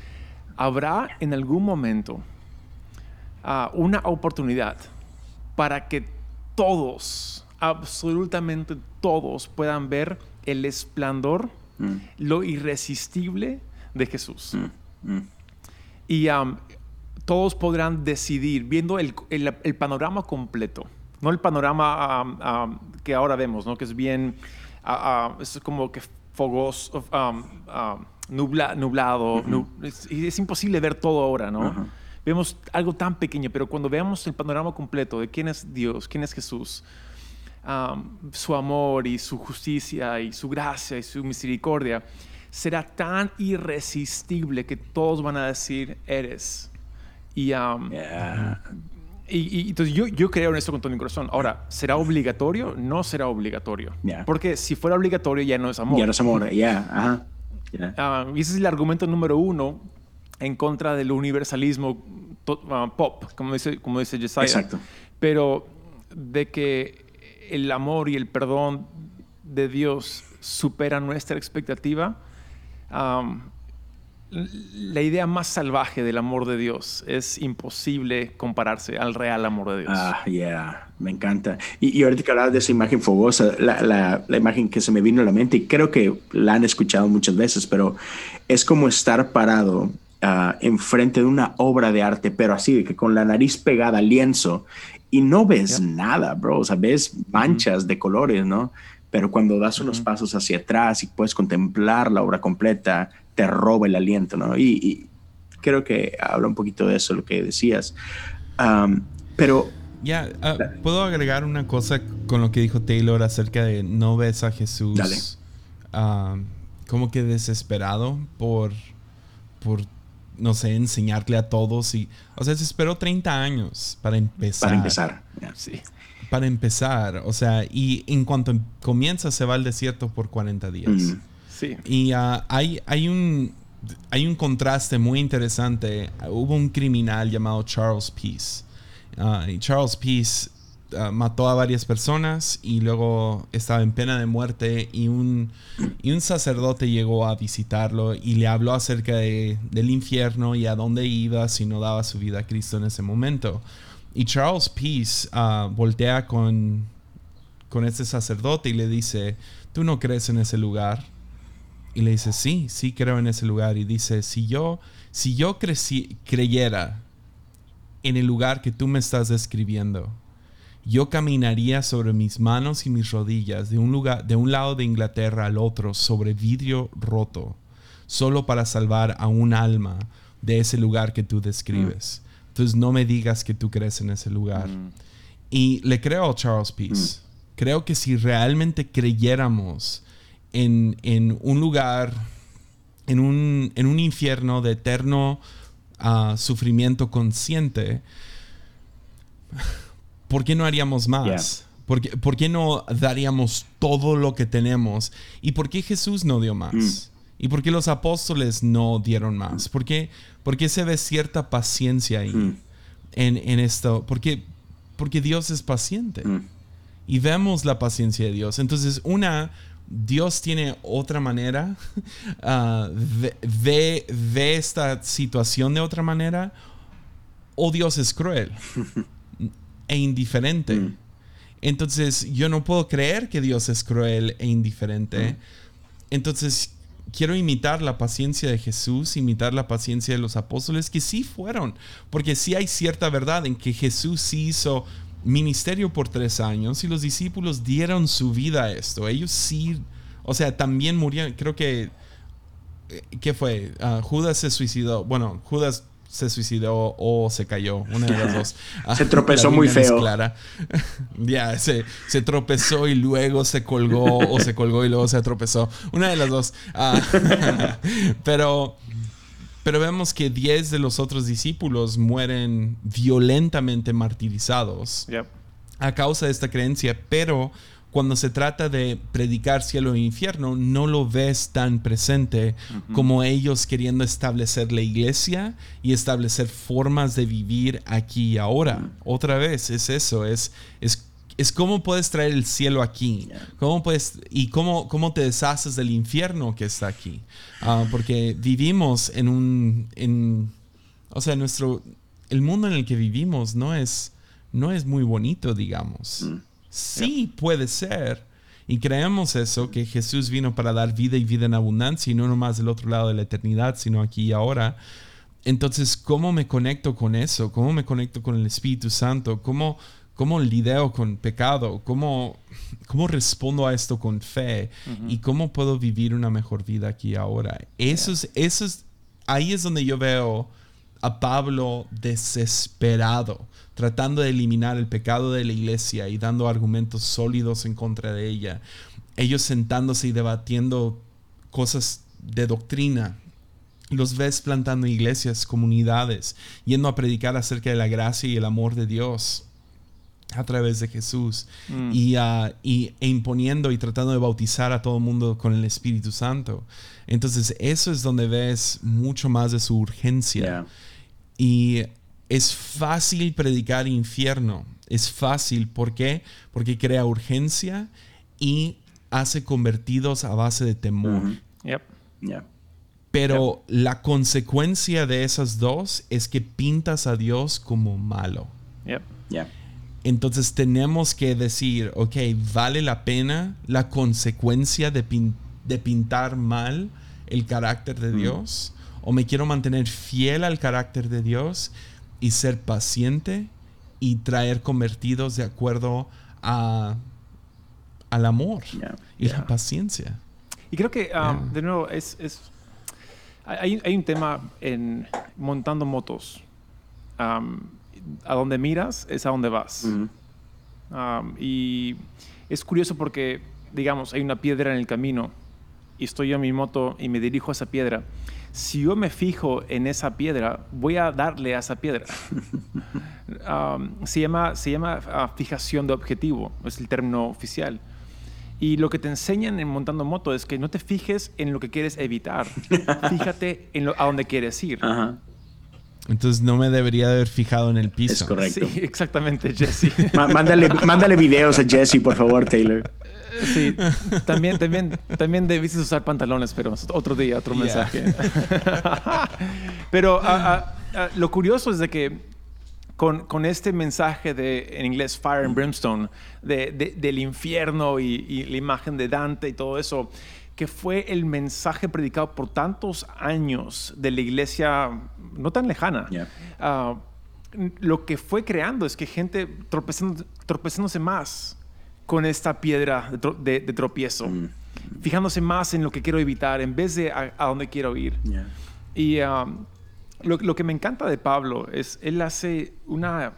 habrá en algún momento ah, una oportunidad para que todos, absolutamente todos, puedan ver el esplendor, mm. lo irresistible de Jesús. Mm, y todos podrán decidir viendo el, panorama completo, no el panorama que ahora vemos, ¿no? que es bien, es como que fogoso, nublado, y es, imposible ver todo ahora, ¿no? Vemos algo tan pequeño, pero cuando veamos el panorama completo de quién es Dios, quién es Jesús, su amor y su justicia y su gracia y su misericordia, será tan irresistible que todos van a decir, eres. Y, um, y, entonces yo, yo, creo en esto con todo mi corazón. Ahora, ¿será obligatorio? No será obligatorio. Porque si fuera obligatorio ya no es amor. Ya no es amor, ya. Ah, y ese es el argumento número uno en contra del universalismo uh, pop, como dice, como dice Jesiah. Exacto. Pero de que el amor y el perdón de Dios superan nuestra expectativa, la idea más salvaje del amor de Dios es imposible compararse al real amor de Dios. Ah, yeah, me encanta. Y, ahorita que de esa imagen fogosa, la, imagen que se me vino a la mente, y creo que la han escuchado muchas veces, pero es como estar parado uh, enfrente de una obra de arte, pero así, de que con la nariz pegada al lienzo, y no ves nada, bro, o sea, ves manchas de colores, ¿no? pero cuando das unos pasos hacia atrás y puedes contemplar la obra completa, te roba el aliento, ¿no? Y, creo que habla un poquito de eso, lo que decías. pero... Ya, ah, ¿puedo agregar una cosa con lo que dijo Taylor acerca de no ves a Jesús Dale. como que desesperado por, por, no sé, enseñarle a todos y, o sea, se esperó 30 años para empezar. Para empezar, sí para empezar, o sea, y en cuanto comienza se va al desierto por 40 días. Sí. Y ah, hay, hay, un, hay un contraste muy interesante. Hubo un criminal llamado Charles Peace. Ah, y Charles Peace ah, mató a varias personas y luego estaba en pena de muerte y un, y un sacerdote llegó a visitarlo y le habló acerca de, del infierno y a dónde iba si no daba su vida a Cristo en ese momento. Y Charles Peace uh, voltea con, con este sacerdote y le dice, ¿tú no crees en ese lugar? Y le dice, sí, sí creo en ese lugar. Y dice, si yo, si yo creyera en el lugar que tú me estás describiendo, yo caminaría sobre mis manos y mis rodillas de un, lugar, de un lado de Inglaterra al otro sobre vidrio roto, solo para salvar a un alma de ese lugar que tú describes. Entonces no me digas que tú crees en ese lugar. Mm. Y le creo a Charles Peace. Mm. Creo que si realmente creyéramos en, un lugar, en un, en un, infierno de eterno ah, sufrimiento consciente, ¿por qué no haríamos más? ¿Por, qué, no daríamos todo lo que tenemos? ¿Y por qué Jesús no dio más? Mm. ¿Y por qué los apóstoles no dieron más? ¿Por qué, porque se ve cierta paciencia ahí mm. en, esto? Porque, porque Dios es paciente. Mm. Y vemos la paciencia de Dios. Entonces, una, Dios tiene otra manera, uh, ve, ve, esta situación de otra manera, o Dios es cruel e indiferente. Mm. Entonces, yo no puedo creer que Dios es cruel e indiferente. Entonces, quiero imitar la paciencia de Jesús, imitar la paciencia de los apóstoles, que sí fueron, porque sí hay cierta verdad en que Jesús sí hizo ministerio por tres años y los discípulos dieron su vida a esto. Ellos sí, o sea, también murieron, creo que, eh, ¿qué fue? Ah, Judas se suicidó, bueno, Judas se suicidó o se cayó, una de las dos. se tropezó muy feo. Clara. ya, se, se, tropezó y luego se colgó o se colgó y luego se tropezó. Una de las dos. Ah, pero, pero vemos que 10 de los otros discípulos mueren violentamente martirizados a causa de esta creencia, pero cuando se trata de predicar cielo e infierno, no lo ves tan presente como ellos queriendo establecer la iglesia y establecer formas de vivir aquí y ahora. Otra vez, es eso, es, es, es cómo puedes traer el cielo aquí, cómo puedes, y cómo, cómo te deshaces del infierno que está aquí. Ah, porque vivimos en un, en, o sea, nuestro, el mundo en el que vivimos no es, no es muy bonito, digamos. Mm. Sí, puede ser. Y creemos eso, que Jesús vino para dar vida y vida en abundancia y no nomás del otro lado de la eternidad, sino aquí y ahora. Entonces, ¿cómo me conecto con eso? ¿Cómo me conecto con el Espíritu Santo? ¿Cómo, cómo lidio con pecado? ¿Cómo, ¿Cómo respondo a esto con fe? ¿Y cómo puedo vivir una mejor vida aquí y ahora? Eso es, eso es, ahí es donde yo veo a Pablo desesperado tratando de eliminar el pecado de la iglesia y dando argumentos sólidos en contra de ella. Ellos sentándose y debatiendo cosas de doctrina. Los ves plantando iglesias, comunidades, yendo a predicar acerca de la gracia y el amor de Dios a través de Jesús mm. y, e imponiendo y tratando de bautizar a todo el mundo con el Espíritu Santo. Entonces eso es donde ves mucho más de su urgencia. Y es fácil predicar infierno. Es fácil. ¿Por qué? Porque crea urgencia y hace convertidos a base de temor. Pero la consecuencia de esas dos es que pintas a Dios como malo. Entonces tenemos que decir, ok, ¿vale la pena la consecuencia de, de pintar mal el carácter de Dios? ¿O me quiero mantener fiel al carácter de Dios? y ser paciente y traer convertidos de acuerdo a, al amor y la paciencia. Y creo que, um, de nuevo, es, es hay, hay, un tema en montando motos. Um, a donde miras es a donde vas. Um, y es curioso porque, digamos, hay una piedra en el camino y estoy yo en mi moto y me dirijo a esa piedra si yo me fijo en esa piedra, voy a darle a esa piedra. Um, se llama, se llama ah, fijación de objetivo, es el término oficial. Y lo que te enseñan en montando moto es que no te fijes en lo que quieres evitar, fíjate en a dónde quieres ir. Entonces no me debería haber fijado en el piso. Es correcto. Sí, exactamente, Jesse. mándale, mándale videos a Jesse, por favor, Taylor. Sí, también, también, también debiste usar pantalones, pero otro día, otro mensaje. pero ah, ah, lo curioso es de que con, este mensaje de, en inglés, Fire and Brimstone, del infierno y, la imagen de Dante y todo eso, que fue el mensaje predicado por tantos años de la iglesia no tan lejana. Ah, lo que fue creando es que gente tropezándose más con esta piedra de, tropiezo, mm. fijándose más en lo que quiero evitar en vez de a, dónde quiero ir. Y ah, lo, que me encanta de Pablo es, él hace una,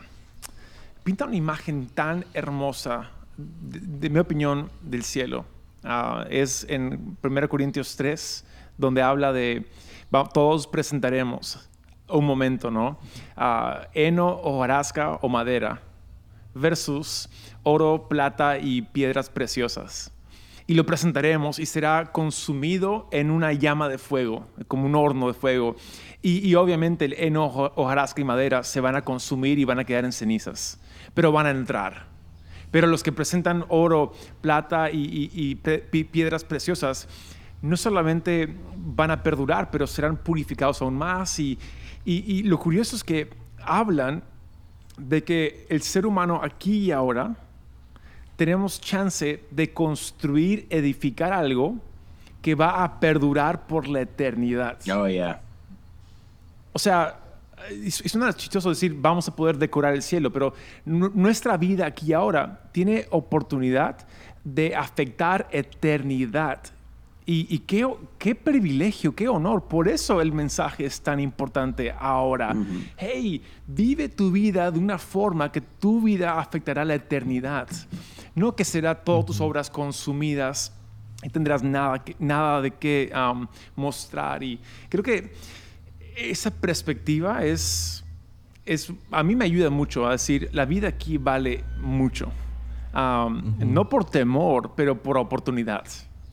pinta una imagen tan hermosa, de, mi opinión, del cielo. Ah, es en 1 Corintios 3, donde habla de, todos presentaremos un momento, ¿no? Uh, heno o arasca o madera versus oro, plata y piedras preciosas. Y lo presentaremos y será consumido en una llama de fuego, como un horno de fuego. Y, obviamente el heno, hojarasca y madera se van a consumir y van a quedar en cenizas, pero van a entrar. Pero los que presentan oro, plata y, piedras preciosas, no solamente van a perdurar, pero serán purificados aún más. Y, lo curioso es que hablan de que el ser humano aquí y ahora tenemos chance de construir, edificar algo que va a perdurar por la eternidad. Oh, yeah. O sea, es, una chistoso decir vamos a poder decorar el cielo, pero nuestra vida aquí y ahora tiene oportunidad de afectar eternidad. Y, qué, qué, privilegio, qué honor. Por eso el mensaje es tan importante ahora. Hey, vive tu vida de una forma que tu vida afectará la eternidad. No que será todas tus obras consumidas y tendrás nada, nada de qué um, mostrar. Y creo que esa perspectiva es, es, a mí me ayuda mucho a decir, la vida aquí vale mucho. No por temor, pero por oportunidad.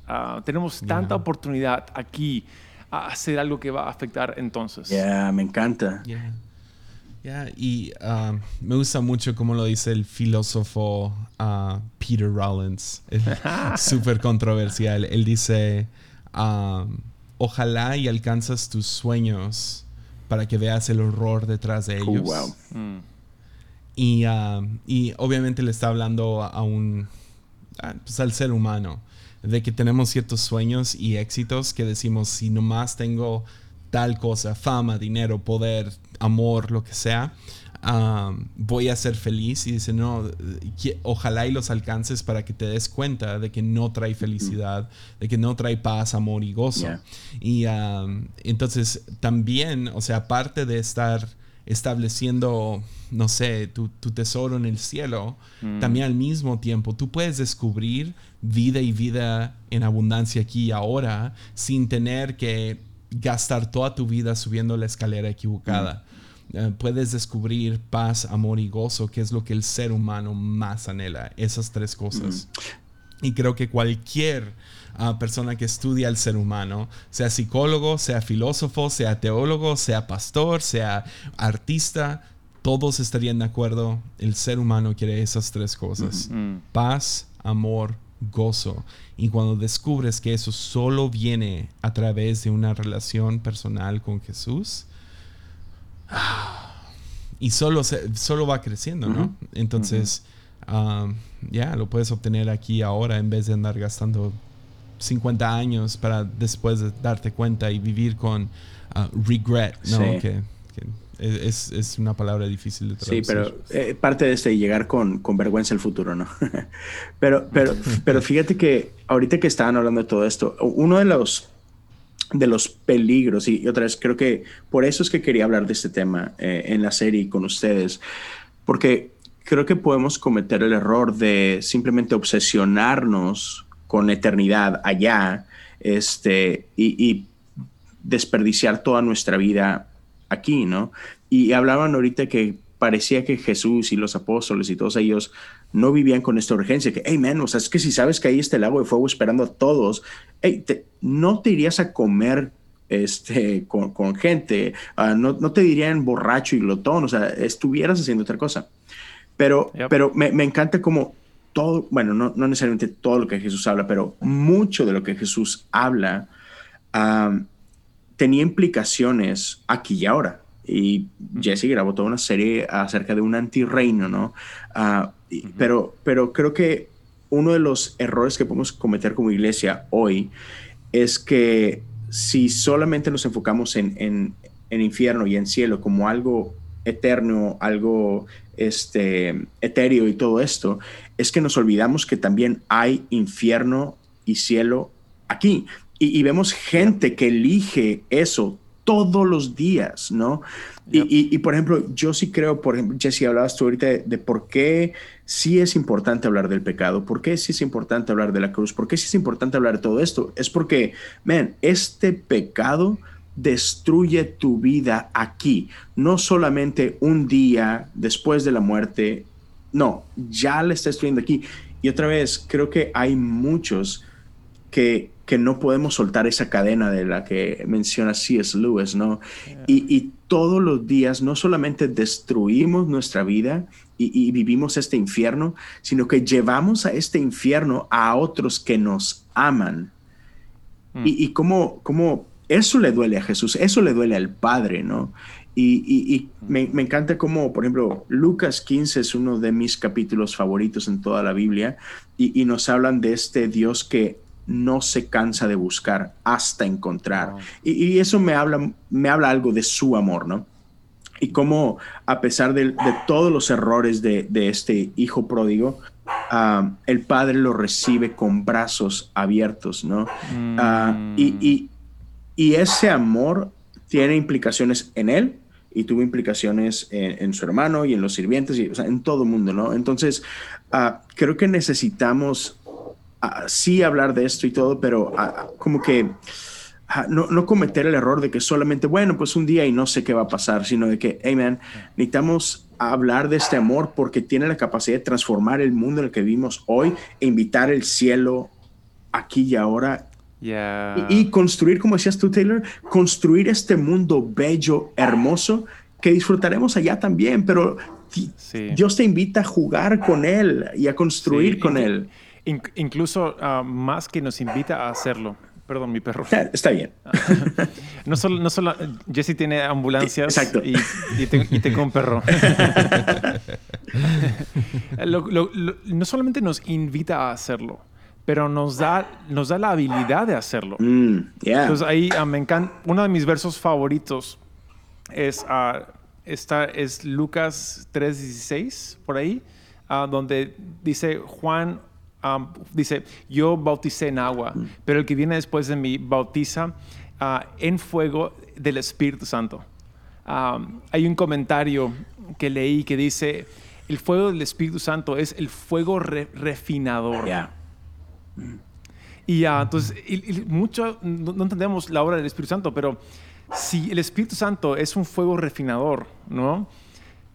Ah, tenemos tanta oportunidad aquí a hacer algo que va a afectar entonces. Ya, me encanta. Ya, y me gusta mucho como lo dice el filósofo uh, Peter Rollins. Súper controversial. Él dice ojalá y alcanzas tus sueños para que veas el horror detrás de ellos. Mm. Um, y, obviamente le está hablando a un, pues al ser humano, de que tenemos ciertos sueños y éxitos que decimos, si nomás tengo tal cosa, fama, dinero, poder, amor, lo que sea, voy a ser feliz. Y dice, no, ojalá y los alcances para que te des cuenta de que no trae felicidad, de que no trae paz, amor y gozo. Y entonces también, o sea, aparte de estar estableciendo, no sé, tu, tesoro en el cielo, mm. también al mismo tiempo tú puedes descubrir vida y vida en abundancia aquí y ahora sin tener que gastar toda tu vida subiendo la escalera equivocada. Eh, puedes descubrir paz, amor y gozo, que es lo que el ser humano más anhela, esas tres cosas. Y creo que cualquier ah, persona que estudia al ser humano, sea psicólogo, sea filósofo, sea teólogo, sea pastor, sea artista, todos estarían de acuerdo, el ser humano quiere esas tres cosas. Paz, amor, gozo. Y cuando descubres que eso solo viene a través de una relación personal con Jesús, y solo, solo va creciendo, ¿no? Entonces, um, ya, lo puedes obtener aquí ahora en vez de andar gastando 50 años para después de darte cuenta y vivir con uh, regret, ¿no? Que, es, una palabra difícil de traducir. Sí, pero eh, parte de este llegar con, con vergüenza el futuro, ¿no? pero, pero, pero fíjate que ahorita que estaban hablando de todo esto, uno de los de los peligros. Y, otra vez, creo que por eso es que quería hablar de este tema eh, en la serie con ustedes, porque creo que podemos cometer el error de simplemente obsesionarnos con eternidad allá este, y, desperdiciar toda nuestra vida aquí, ¿no? Y hablaban ahorita que parecía que Jesús y los apóstoles y todos ellos no vivían con esta urgencia, que, hey, man, o sea, es que si sabes que ahí está el agua de fuego esperando a todos, hey, no te irías a comer este, con, gente, ah, no, no, te dirían borracho y glotón, o sea, estuvieras haciendo otra cosa. Pero, pero me, me, encanta como todo, bueno, no, no, necesariamente todo lo que Jesús habla, pero mucho de lo que Jesús habla tenía implicaciones aquí y ahora. Y Jesse grabó toda una serie acerca de un antirreino, ¿no? Ah, pero, pero creo que uno de los errores que podemos cometer como iglesia hoy es que si solamente nos enfocamos en, en, en infierno y en cielo como algo eterno, algo este, etéreo y todo esto, es que nos olvidamos que también hay infierno y cielo aquí. Y, vemos gente que elige eso todos los días, ¿no? Y, por ejemplo, yo sí creo, por ejemplo, Jesse, hablabas tú ahorita de, por qué sí es importante hablar del pecado, por qué sí es importante hablar de la cruz, por qué sí es importante hablar de todo esto. Es porque, man, este pecado destruye tu vida aquí, no solamente un día después de la muerte, no, ya le está destruyendo aquí. Y otra vez, creo que hay muchos que, que no podemos soltar esa cadena de la que menciona C.S. Lewis, ¿no? Y, todos los días no solamente destruimos nuestra vida y, vivimos este infierno, sino que llevamos a este infierno a otros que nos aman. Mm. Y, y cómo, cómo eso le duele a Jesús, eso le duele al Padre, ¿no? Y, me, encanta cómo, por ejemplo, Lucas 15 es uno de mis capítulos favoritos en toda la Biblia y, nos hablan de este Dios que no se cansa de buscar hasta encontrar. Y, eso me habla, me habla algo de su amor, ¿no? Y cómo a pesar de, todos los errores de, este hijo pródigo, ah, el padre lo recibe con brazos abiertos, ¿no? Ah, y, y ese amor tiene implicaciones en él y tuvo implicaciones en, su hermano y en los sirvientes y en todo el mundo, ¿no? Entonces, ah, creo que necesitamos ah, sí hablar de esto y todo, pero ah, como que no, no, cometer el error de que solamente, bueno, pues un día y no sé qué va a pasar, sino de que, hey, man, necesitamos hablar de este amor porque tiene la capacidad de transformar el mundo en el que vivimos hoy e invitar el cielo aquí y ahora y, construir, como decías tú, Taylor, construir este mundo bello, hermoso, que disfrutaremos allá también, pero Dios te invita a jugar con Él y a construir con Él. incluso ah, más que nos invita a hacerlo. Perdón, mi perro. Está bien. no solo, no solo, Jesse tiene ambulancias Y, tengo un perro. no solamente nos invita a hacerlo, pero nos da, nos da la habilidad de hacerlo. Mm, Entonces ahí ah, me encanta, uno de mis versos favoritos es, uh, es Lucas 3:16, por ahí, ah, donde dice Juan, dice, yo bauticé en agua, mm. pero el que viene después de mí bautiza en fuego del Espíritu Santo. hay un comentario que leí que dice, el fuego del Espíritu Santo es el fuego refinador. Y ya, entonces, mucho, no, entendemos la obra del Espíritu Santo, pero si el Espíritu Santo es un fuego refinador, ¿no?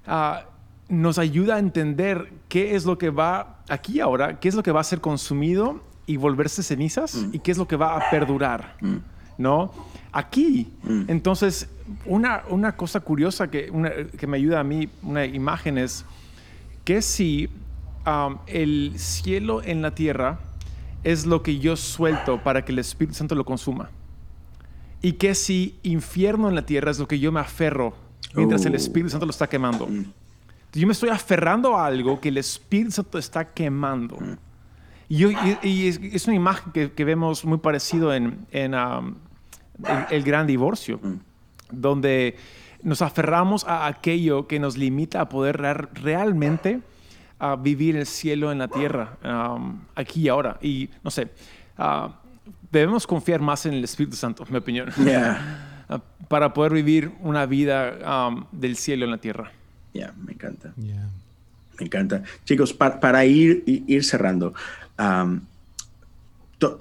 Ah, nos ayuda a entender qué es lo que va aquí ahora, qué es lo que va a ser consumido y volverse cenizas mm. y qué es lo que va a perdurar, mm. ¿no? Aquí, mm. entonces, una, una cosa curiosa que, que me ayuda a mí, una imagen es que si el cielo en la tierra es lo que yo suelto para que el Espíritu Santo lo consuma. Y que si infierno en la tierra es lo que yo me aferro mientras el oh. Espíritu Santo lo está quemando. Mm. Yo me estoy aferrando a algo que el Espíritu Santo está quemando. Mm. Y, es, una imagen que, vemos muy parecido en, um, el, gran divorcio, mm. donde nos aferramos a aquello que nos limita a poder realmente a vivir el cielo en la tierra, um, aquí y ahora. Y no sé, uh, debemos confiar más en el Espíritu Santo, en mi opinión, uh, para poder vivir una vida um, del cielo en la tierra. Ya, me encanta. Me encanta. Chicos, para ir, ir cerrando, um,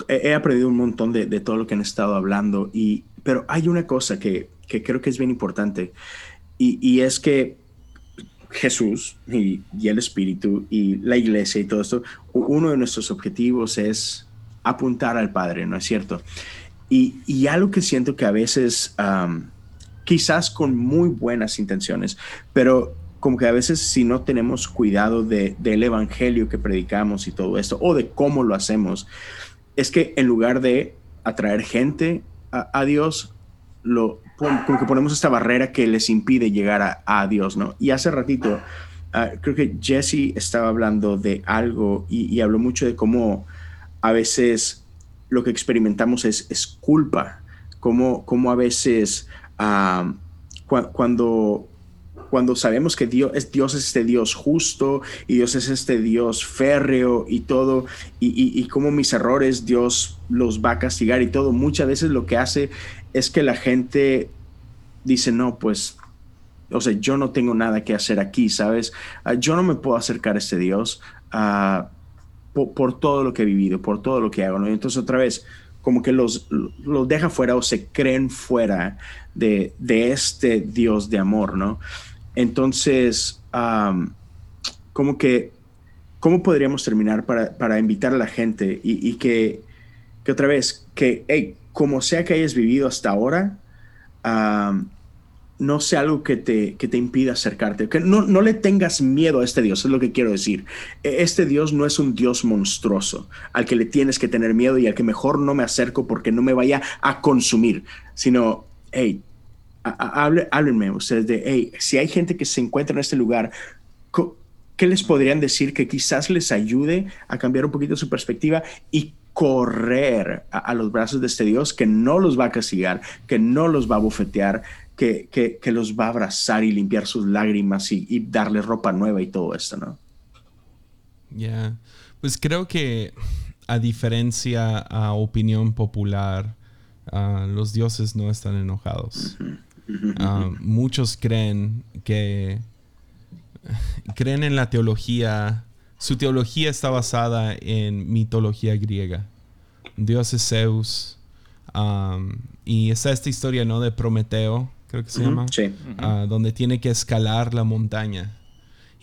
he aprendido un montón de, de, todo lo que han estado hablando y Pero hay una cosa que, que creo que es bien importante y, y es que Jesús y, el Espíritu y la iglesia y todo esto, uno de nuestros objetivos es apuntar al Padre, ¿no es cierto? Y, y algo que siento que a veces, quizás con muy buenas intenciones, pero como que a veces si no tenemos cuidado de, del evangelio que predicamos y todo esto, o de cómo lo hacemos, es que en lugar de atraer gente a Dios, lo, que ponemos esta barrera que les impide llegar a, a Dios, ¿no? Y hace ratito, uh, creo que Jesse estaba hablando de algo y, habló mucho de cómo a veces lo que experimentamos es, es culpa, cómo, cómo a veces cu cuando cuando sabemos que Dios es, Dios es este Dios justo y Dios es este Dios férreo y todo, y, y, y mis errores Dios los va a castigar y todo, muchas veces lo que hace es que la gente dice, no, pues, o sea, yo no tengo nada que hacer aquí, ¿sabes? Uh, yo no me puedo acercar a este Dios uh, por, todo lo que he vivido, por todo lo que hago, ¿no? Entonces otra vez, como que los, los deja fuera o se creen fuera de, de este Dios de amor, ¿no? Entonces, como que, ¿cómo podríamos terminar para, para invitar a la gente y, y que, que, otra vez, que, hey, como sea que hayas vivido hasta ahora, no sea algo que te, que te impida acercarte, que no, no, le tengas miedo a este Dios, es lo que quiero decir. Este Dios no es un Dios monstruoso al que le tienes que tener miedo y al que mejor no me acerco porque no me vaya a consumir, sino, hey, hable, háblenme ustedes de, hey, si hay gente que se encuentra en este lugar, ¿qué les podrían decir que quizás les ayude a cambiar un poquito su perspectiva y correr a, a, los brazos de este Dios que no los va a castigar, que no los va a bofetear, que, que, que los va a abrazar y limpiar sus lágrimas y, y darles ropa nueva y todo esto, ¿no? Ya, yeah. pues creo que a diferencia a opinión popular, uh, los dioses no están enojados. Uh. Uh, muchos creen que creen en la teología. Su teología está basada en mitología griega. Dios es Zeus. Um, y está esta historia, ¿no? De Prometeo, creo que se uh -huh, llama. Sí. Uh, donde tiene que escalar la montaña.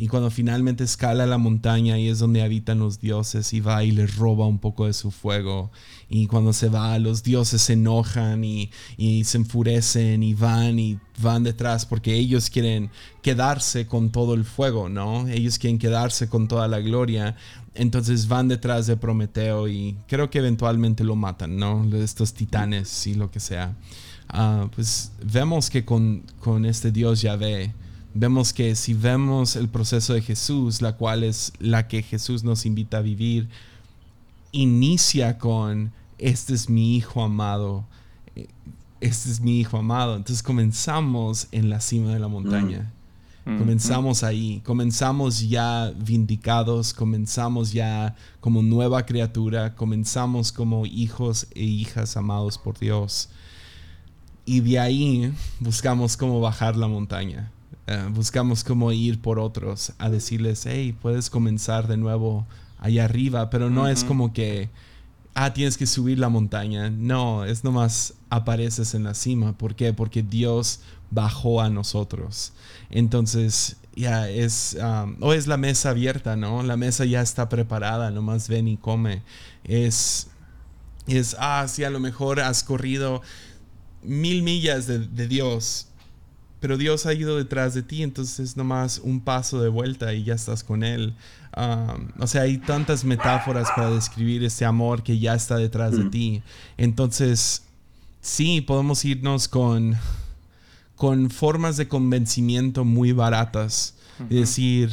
Y cuando finalmente escala la montaña, ahí es donde habitan los dioses y va y les roba un poco de su fuego. Y cuando se va, los dioses se enojan y, y, se enfurecen y van y van detrás porque ellos quieren quedarse con todo el fuego, ¿no? Ellos quieren quedarse con toda la gloria. Entonces van detrás de Prometeo y creo que eventualmente lo matan, ¿no? Estos titanes y lo que sea. Uh, pues vemos que con, con este Dios Yahvé, vemos que si vemos el proceso de Jesús, la cual es la que Jesús nos invita a vivir, inicia con, este es mi hijo amado, este es mi hijo amado. Entonces comenzamos en la cima de la montaña. Mm. Comenzamos mm. ahí, comenzamos ya vindicados, comenzamos ya como nueva criatura, comenzamos como hijos e hijas amados por Dios. Y de ahí buscamos cómo bajar la montaña. Uh, buscamos cómo ir por otros a decirles, hey, puedes comenzar de nuevo allá arriba, pero no uh -huh. es como que, ah, tienes que subir la montaña. No, es nomás apareces en la cima. ¿Por qué? Porque Dios bajó a nosotros. Entonces, ya es, um, o es la mesa abierta, ¿no? La mesa ya está preparada, nomás ven y come. Es, es ah, sí, a lo mejor has corrido mil millas de, de Dios pero Dios ha ido detrás de ti, entonces nomás un paso de vuelta y ya estás con Él. Um, o sea, hay tantas metáforas para describir ese amor que ya está detrás mm. de ti. Entonces, sí, podemos irnos con, con formas de convencimiento muy baratas. Uh -huh. Es decir,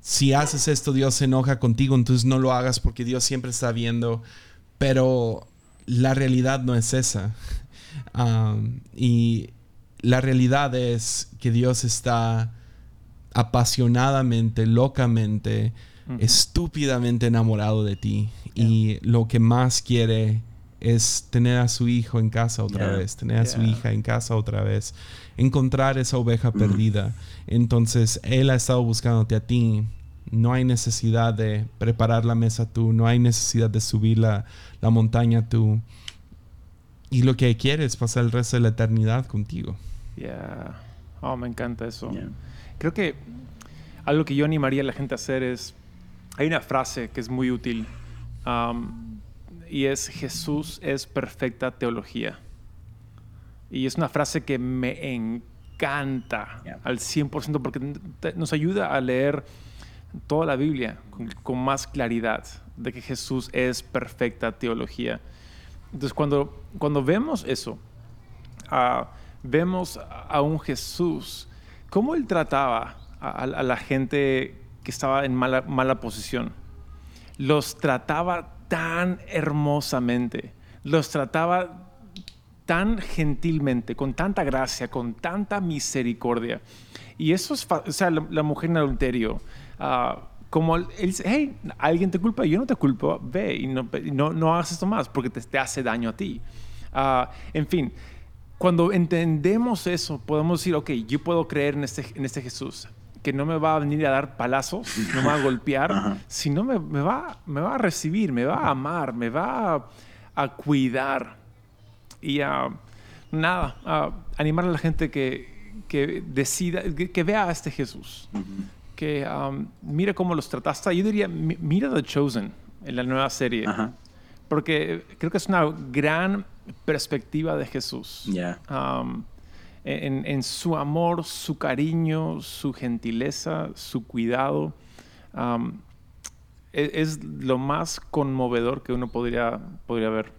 si haces esto, Dios se enoja contigo, entonces no lo hagas porque Dios siempre está viendo. Pero la realidad no es esa. Um, y la realidad es que Dios está apasionadamente, locamente, uh -huh. estúpidamente enamorado de ti. Yeah. Y lo que más quiere es tener a su hijo en casa otra yeah. vez, tener a yeah. su hija en casa otra vez, encontrar esa oveja -huh. perdida. Entonces, Él ha estado buscándote a ti. No hay necesidad de preparar la mesa tú, no hay necesidad de subir la, la montaña tú y lo que quiere es pasar el resto de la eternidad contigo. Yeah. Oh, me encanta eso. Creo que algo que yo animaría a la gente a hacer es, hay una frase que es muy útil um, y es Jesús es perfecta teología. Y es una frase que me encanta al 100% porque nos ayuda a leer toda la Biblia con, más claridad de que Jesús es perfecta teología. Entonces cuando, cuando vemos eso, uh, vemos a un Jesús, cómo él trataba a, la gente que estaba en mala, mala posición. Los trataba tan hermosamente, los trataba tan gentilmente, con tanta gracia, con tanta misericordia. Y eso es, o sea, la, mujer en adulterio, uh, como él dice, hey, alguien te culpa, yo no te culpo, ve y no, no, no hagas esto más porque te, te hace daño a ti. Uh, en fin, cuando entendemos eso, podemos decir, ok, yo puedo creer en este, en este Jesús, que no me va a venir a dar palazos, no me va a golpear, sino me, me, va, me va a recibir, me va a amar, me va a, cuidar. Y a, nada, a animar a la gente que, que decida, que, vea a este Jesús, que um, mire cómo los trataste. Yo diría, mira The Chosen en la nueva serie, porque creo que es una gran perspectiva de Jesús. Um, en, su amor, su cariño, su gentileza, su cuidado. Um, e, es, lo más conmovedor que uno podría, podría ver.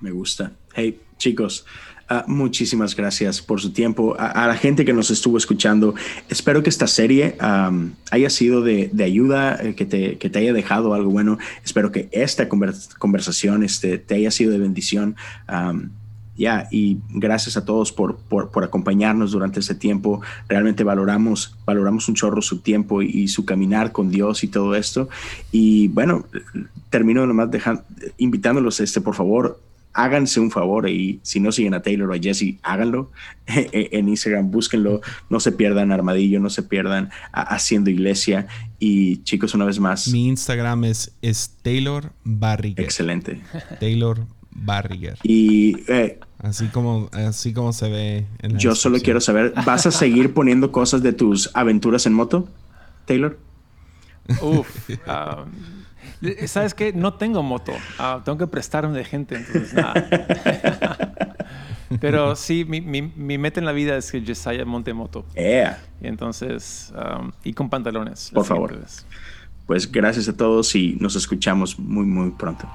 me gusta. Hey, chicos, uh, muchísimas gracias por su tiempo. A, la gente que nos estuvo escuchando, espero que esta serie haya sido de, ayuda, eh, que, te, que, te, haya dejado algo bueno. Espero que esta conversación este, te haya sido de bendición. Ya, y gracias a todos por, por, acompañarnos durante ese tiempo. Realmente valoramos, valoramos un chorro su tiempo y, su caminar con Dios y todo esto. Y bueno, termino nomás dejando, invitándolos, este, por favor, háganse un favor y si no siguen a Taylor o a Jesse, háganlo en Instagram, búsquenlo, no se pierdan Armadillo, no se pierdan Haciendo Iglesia. Y chicos, una vez más. Mi Instagram es, es Taylor Barriger. Excelente. Taylor Barriger. Y eh, Así como, así como se ve en Yo solo quiero saber, ¿vas a seguir poniendo cosas de tus aventuras en moto, Taylor? Uf. Um, ¿Sabes qué? No tengo moto. Uh, tengo que prestarme de gente, entonces Pero sí, mi, mi, meta en la vida es que Jesiah monte moto. Yeah. Y entonces, um, y con pantalones. Por favor. Pues gracias a todos y nos escuchamos muy, muy pronto.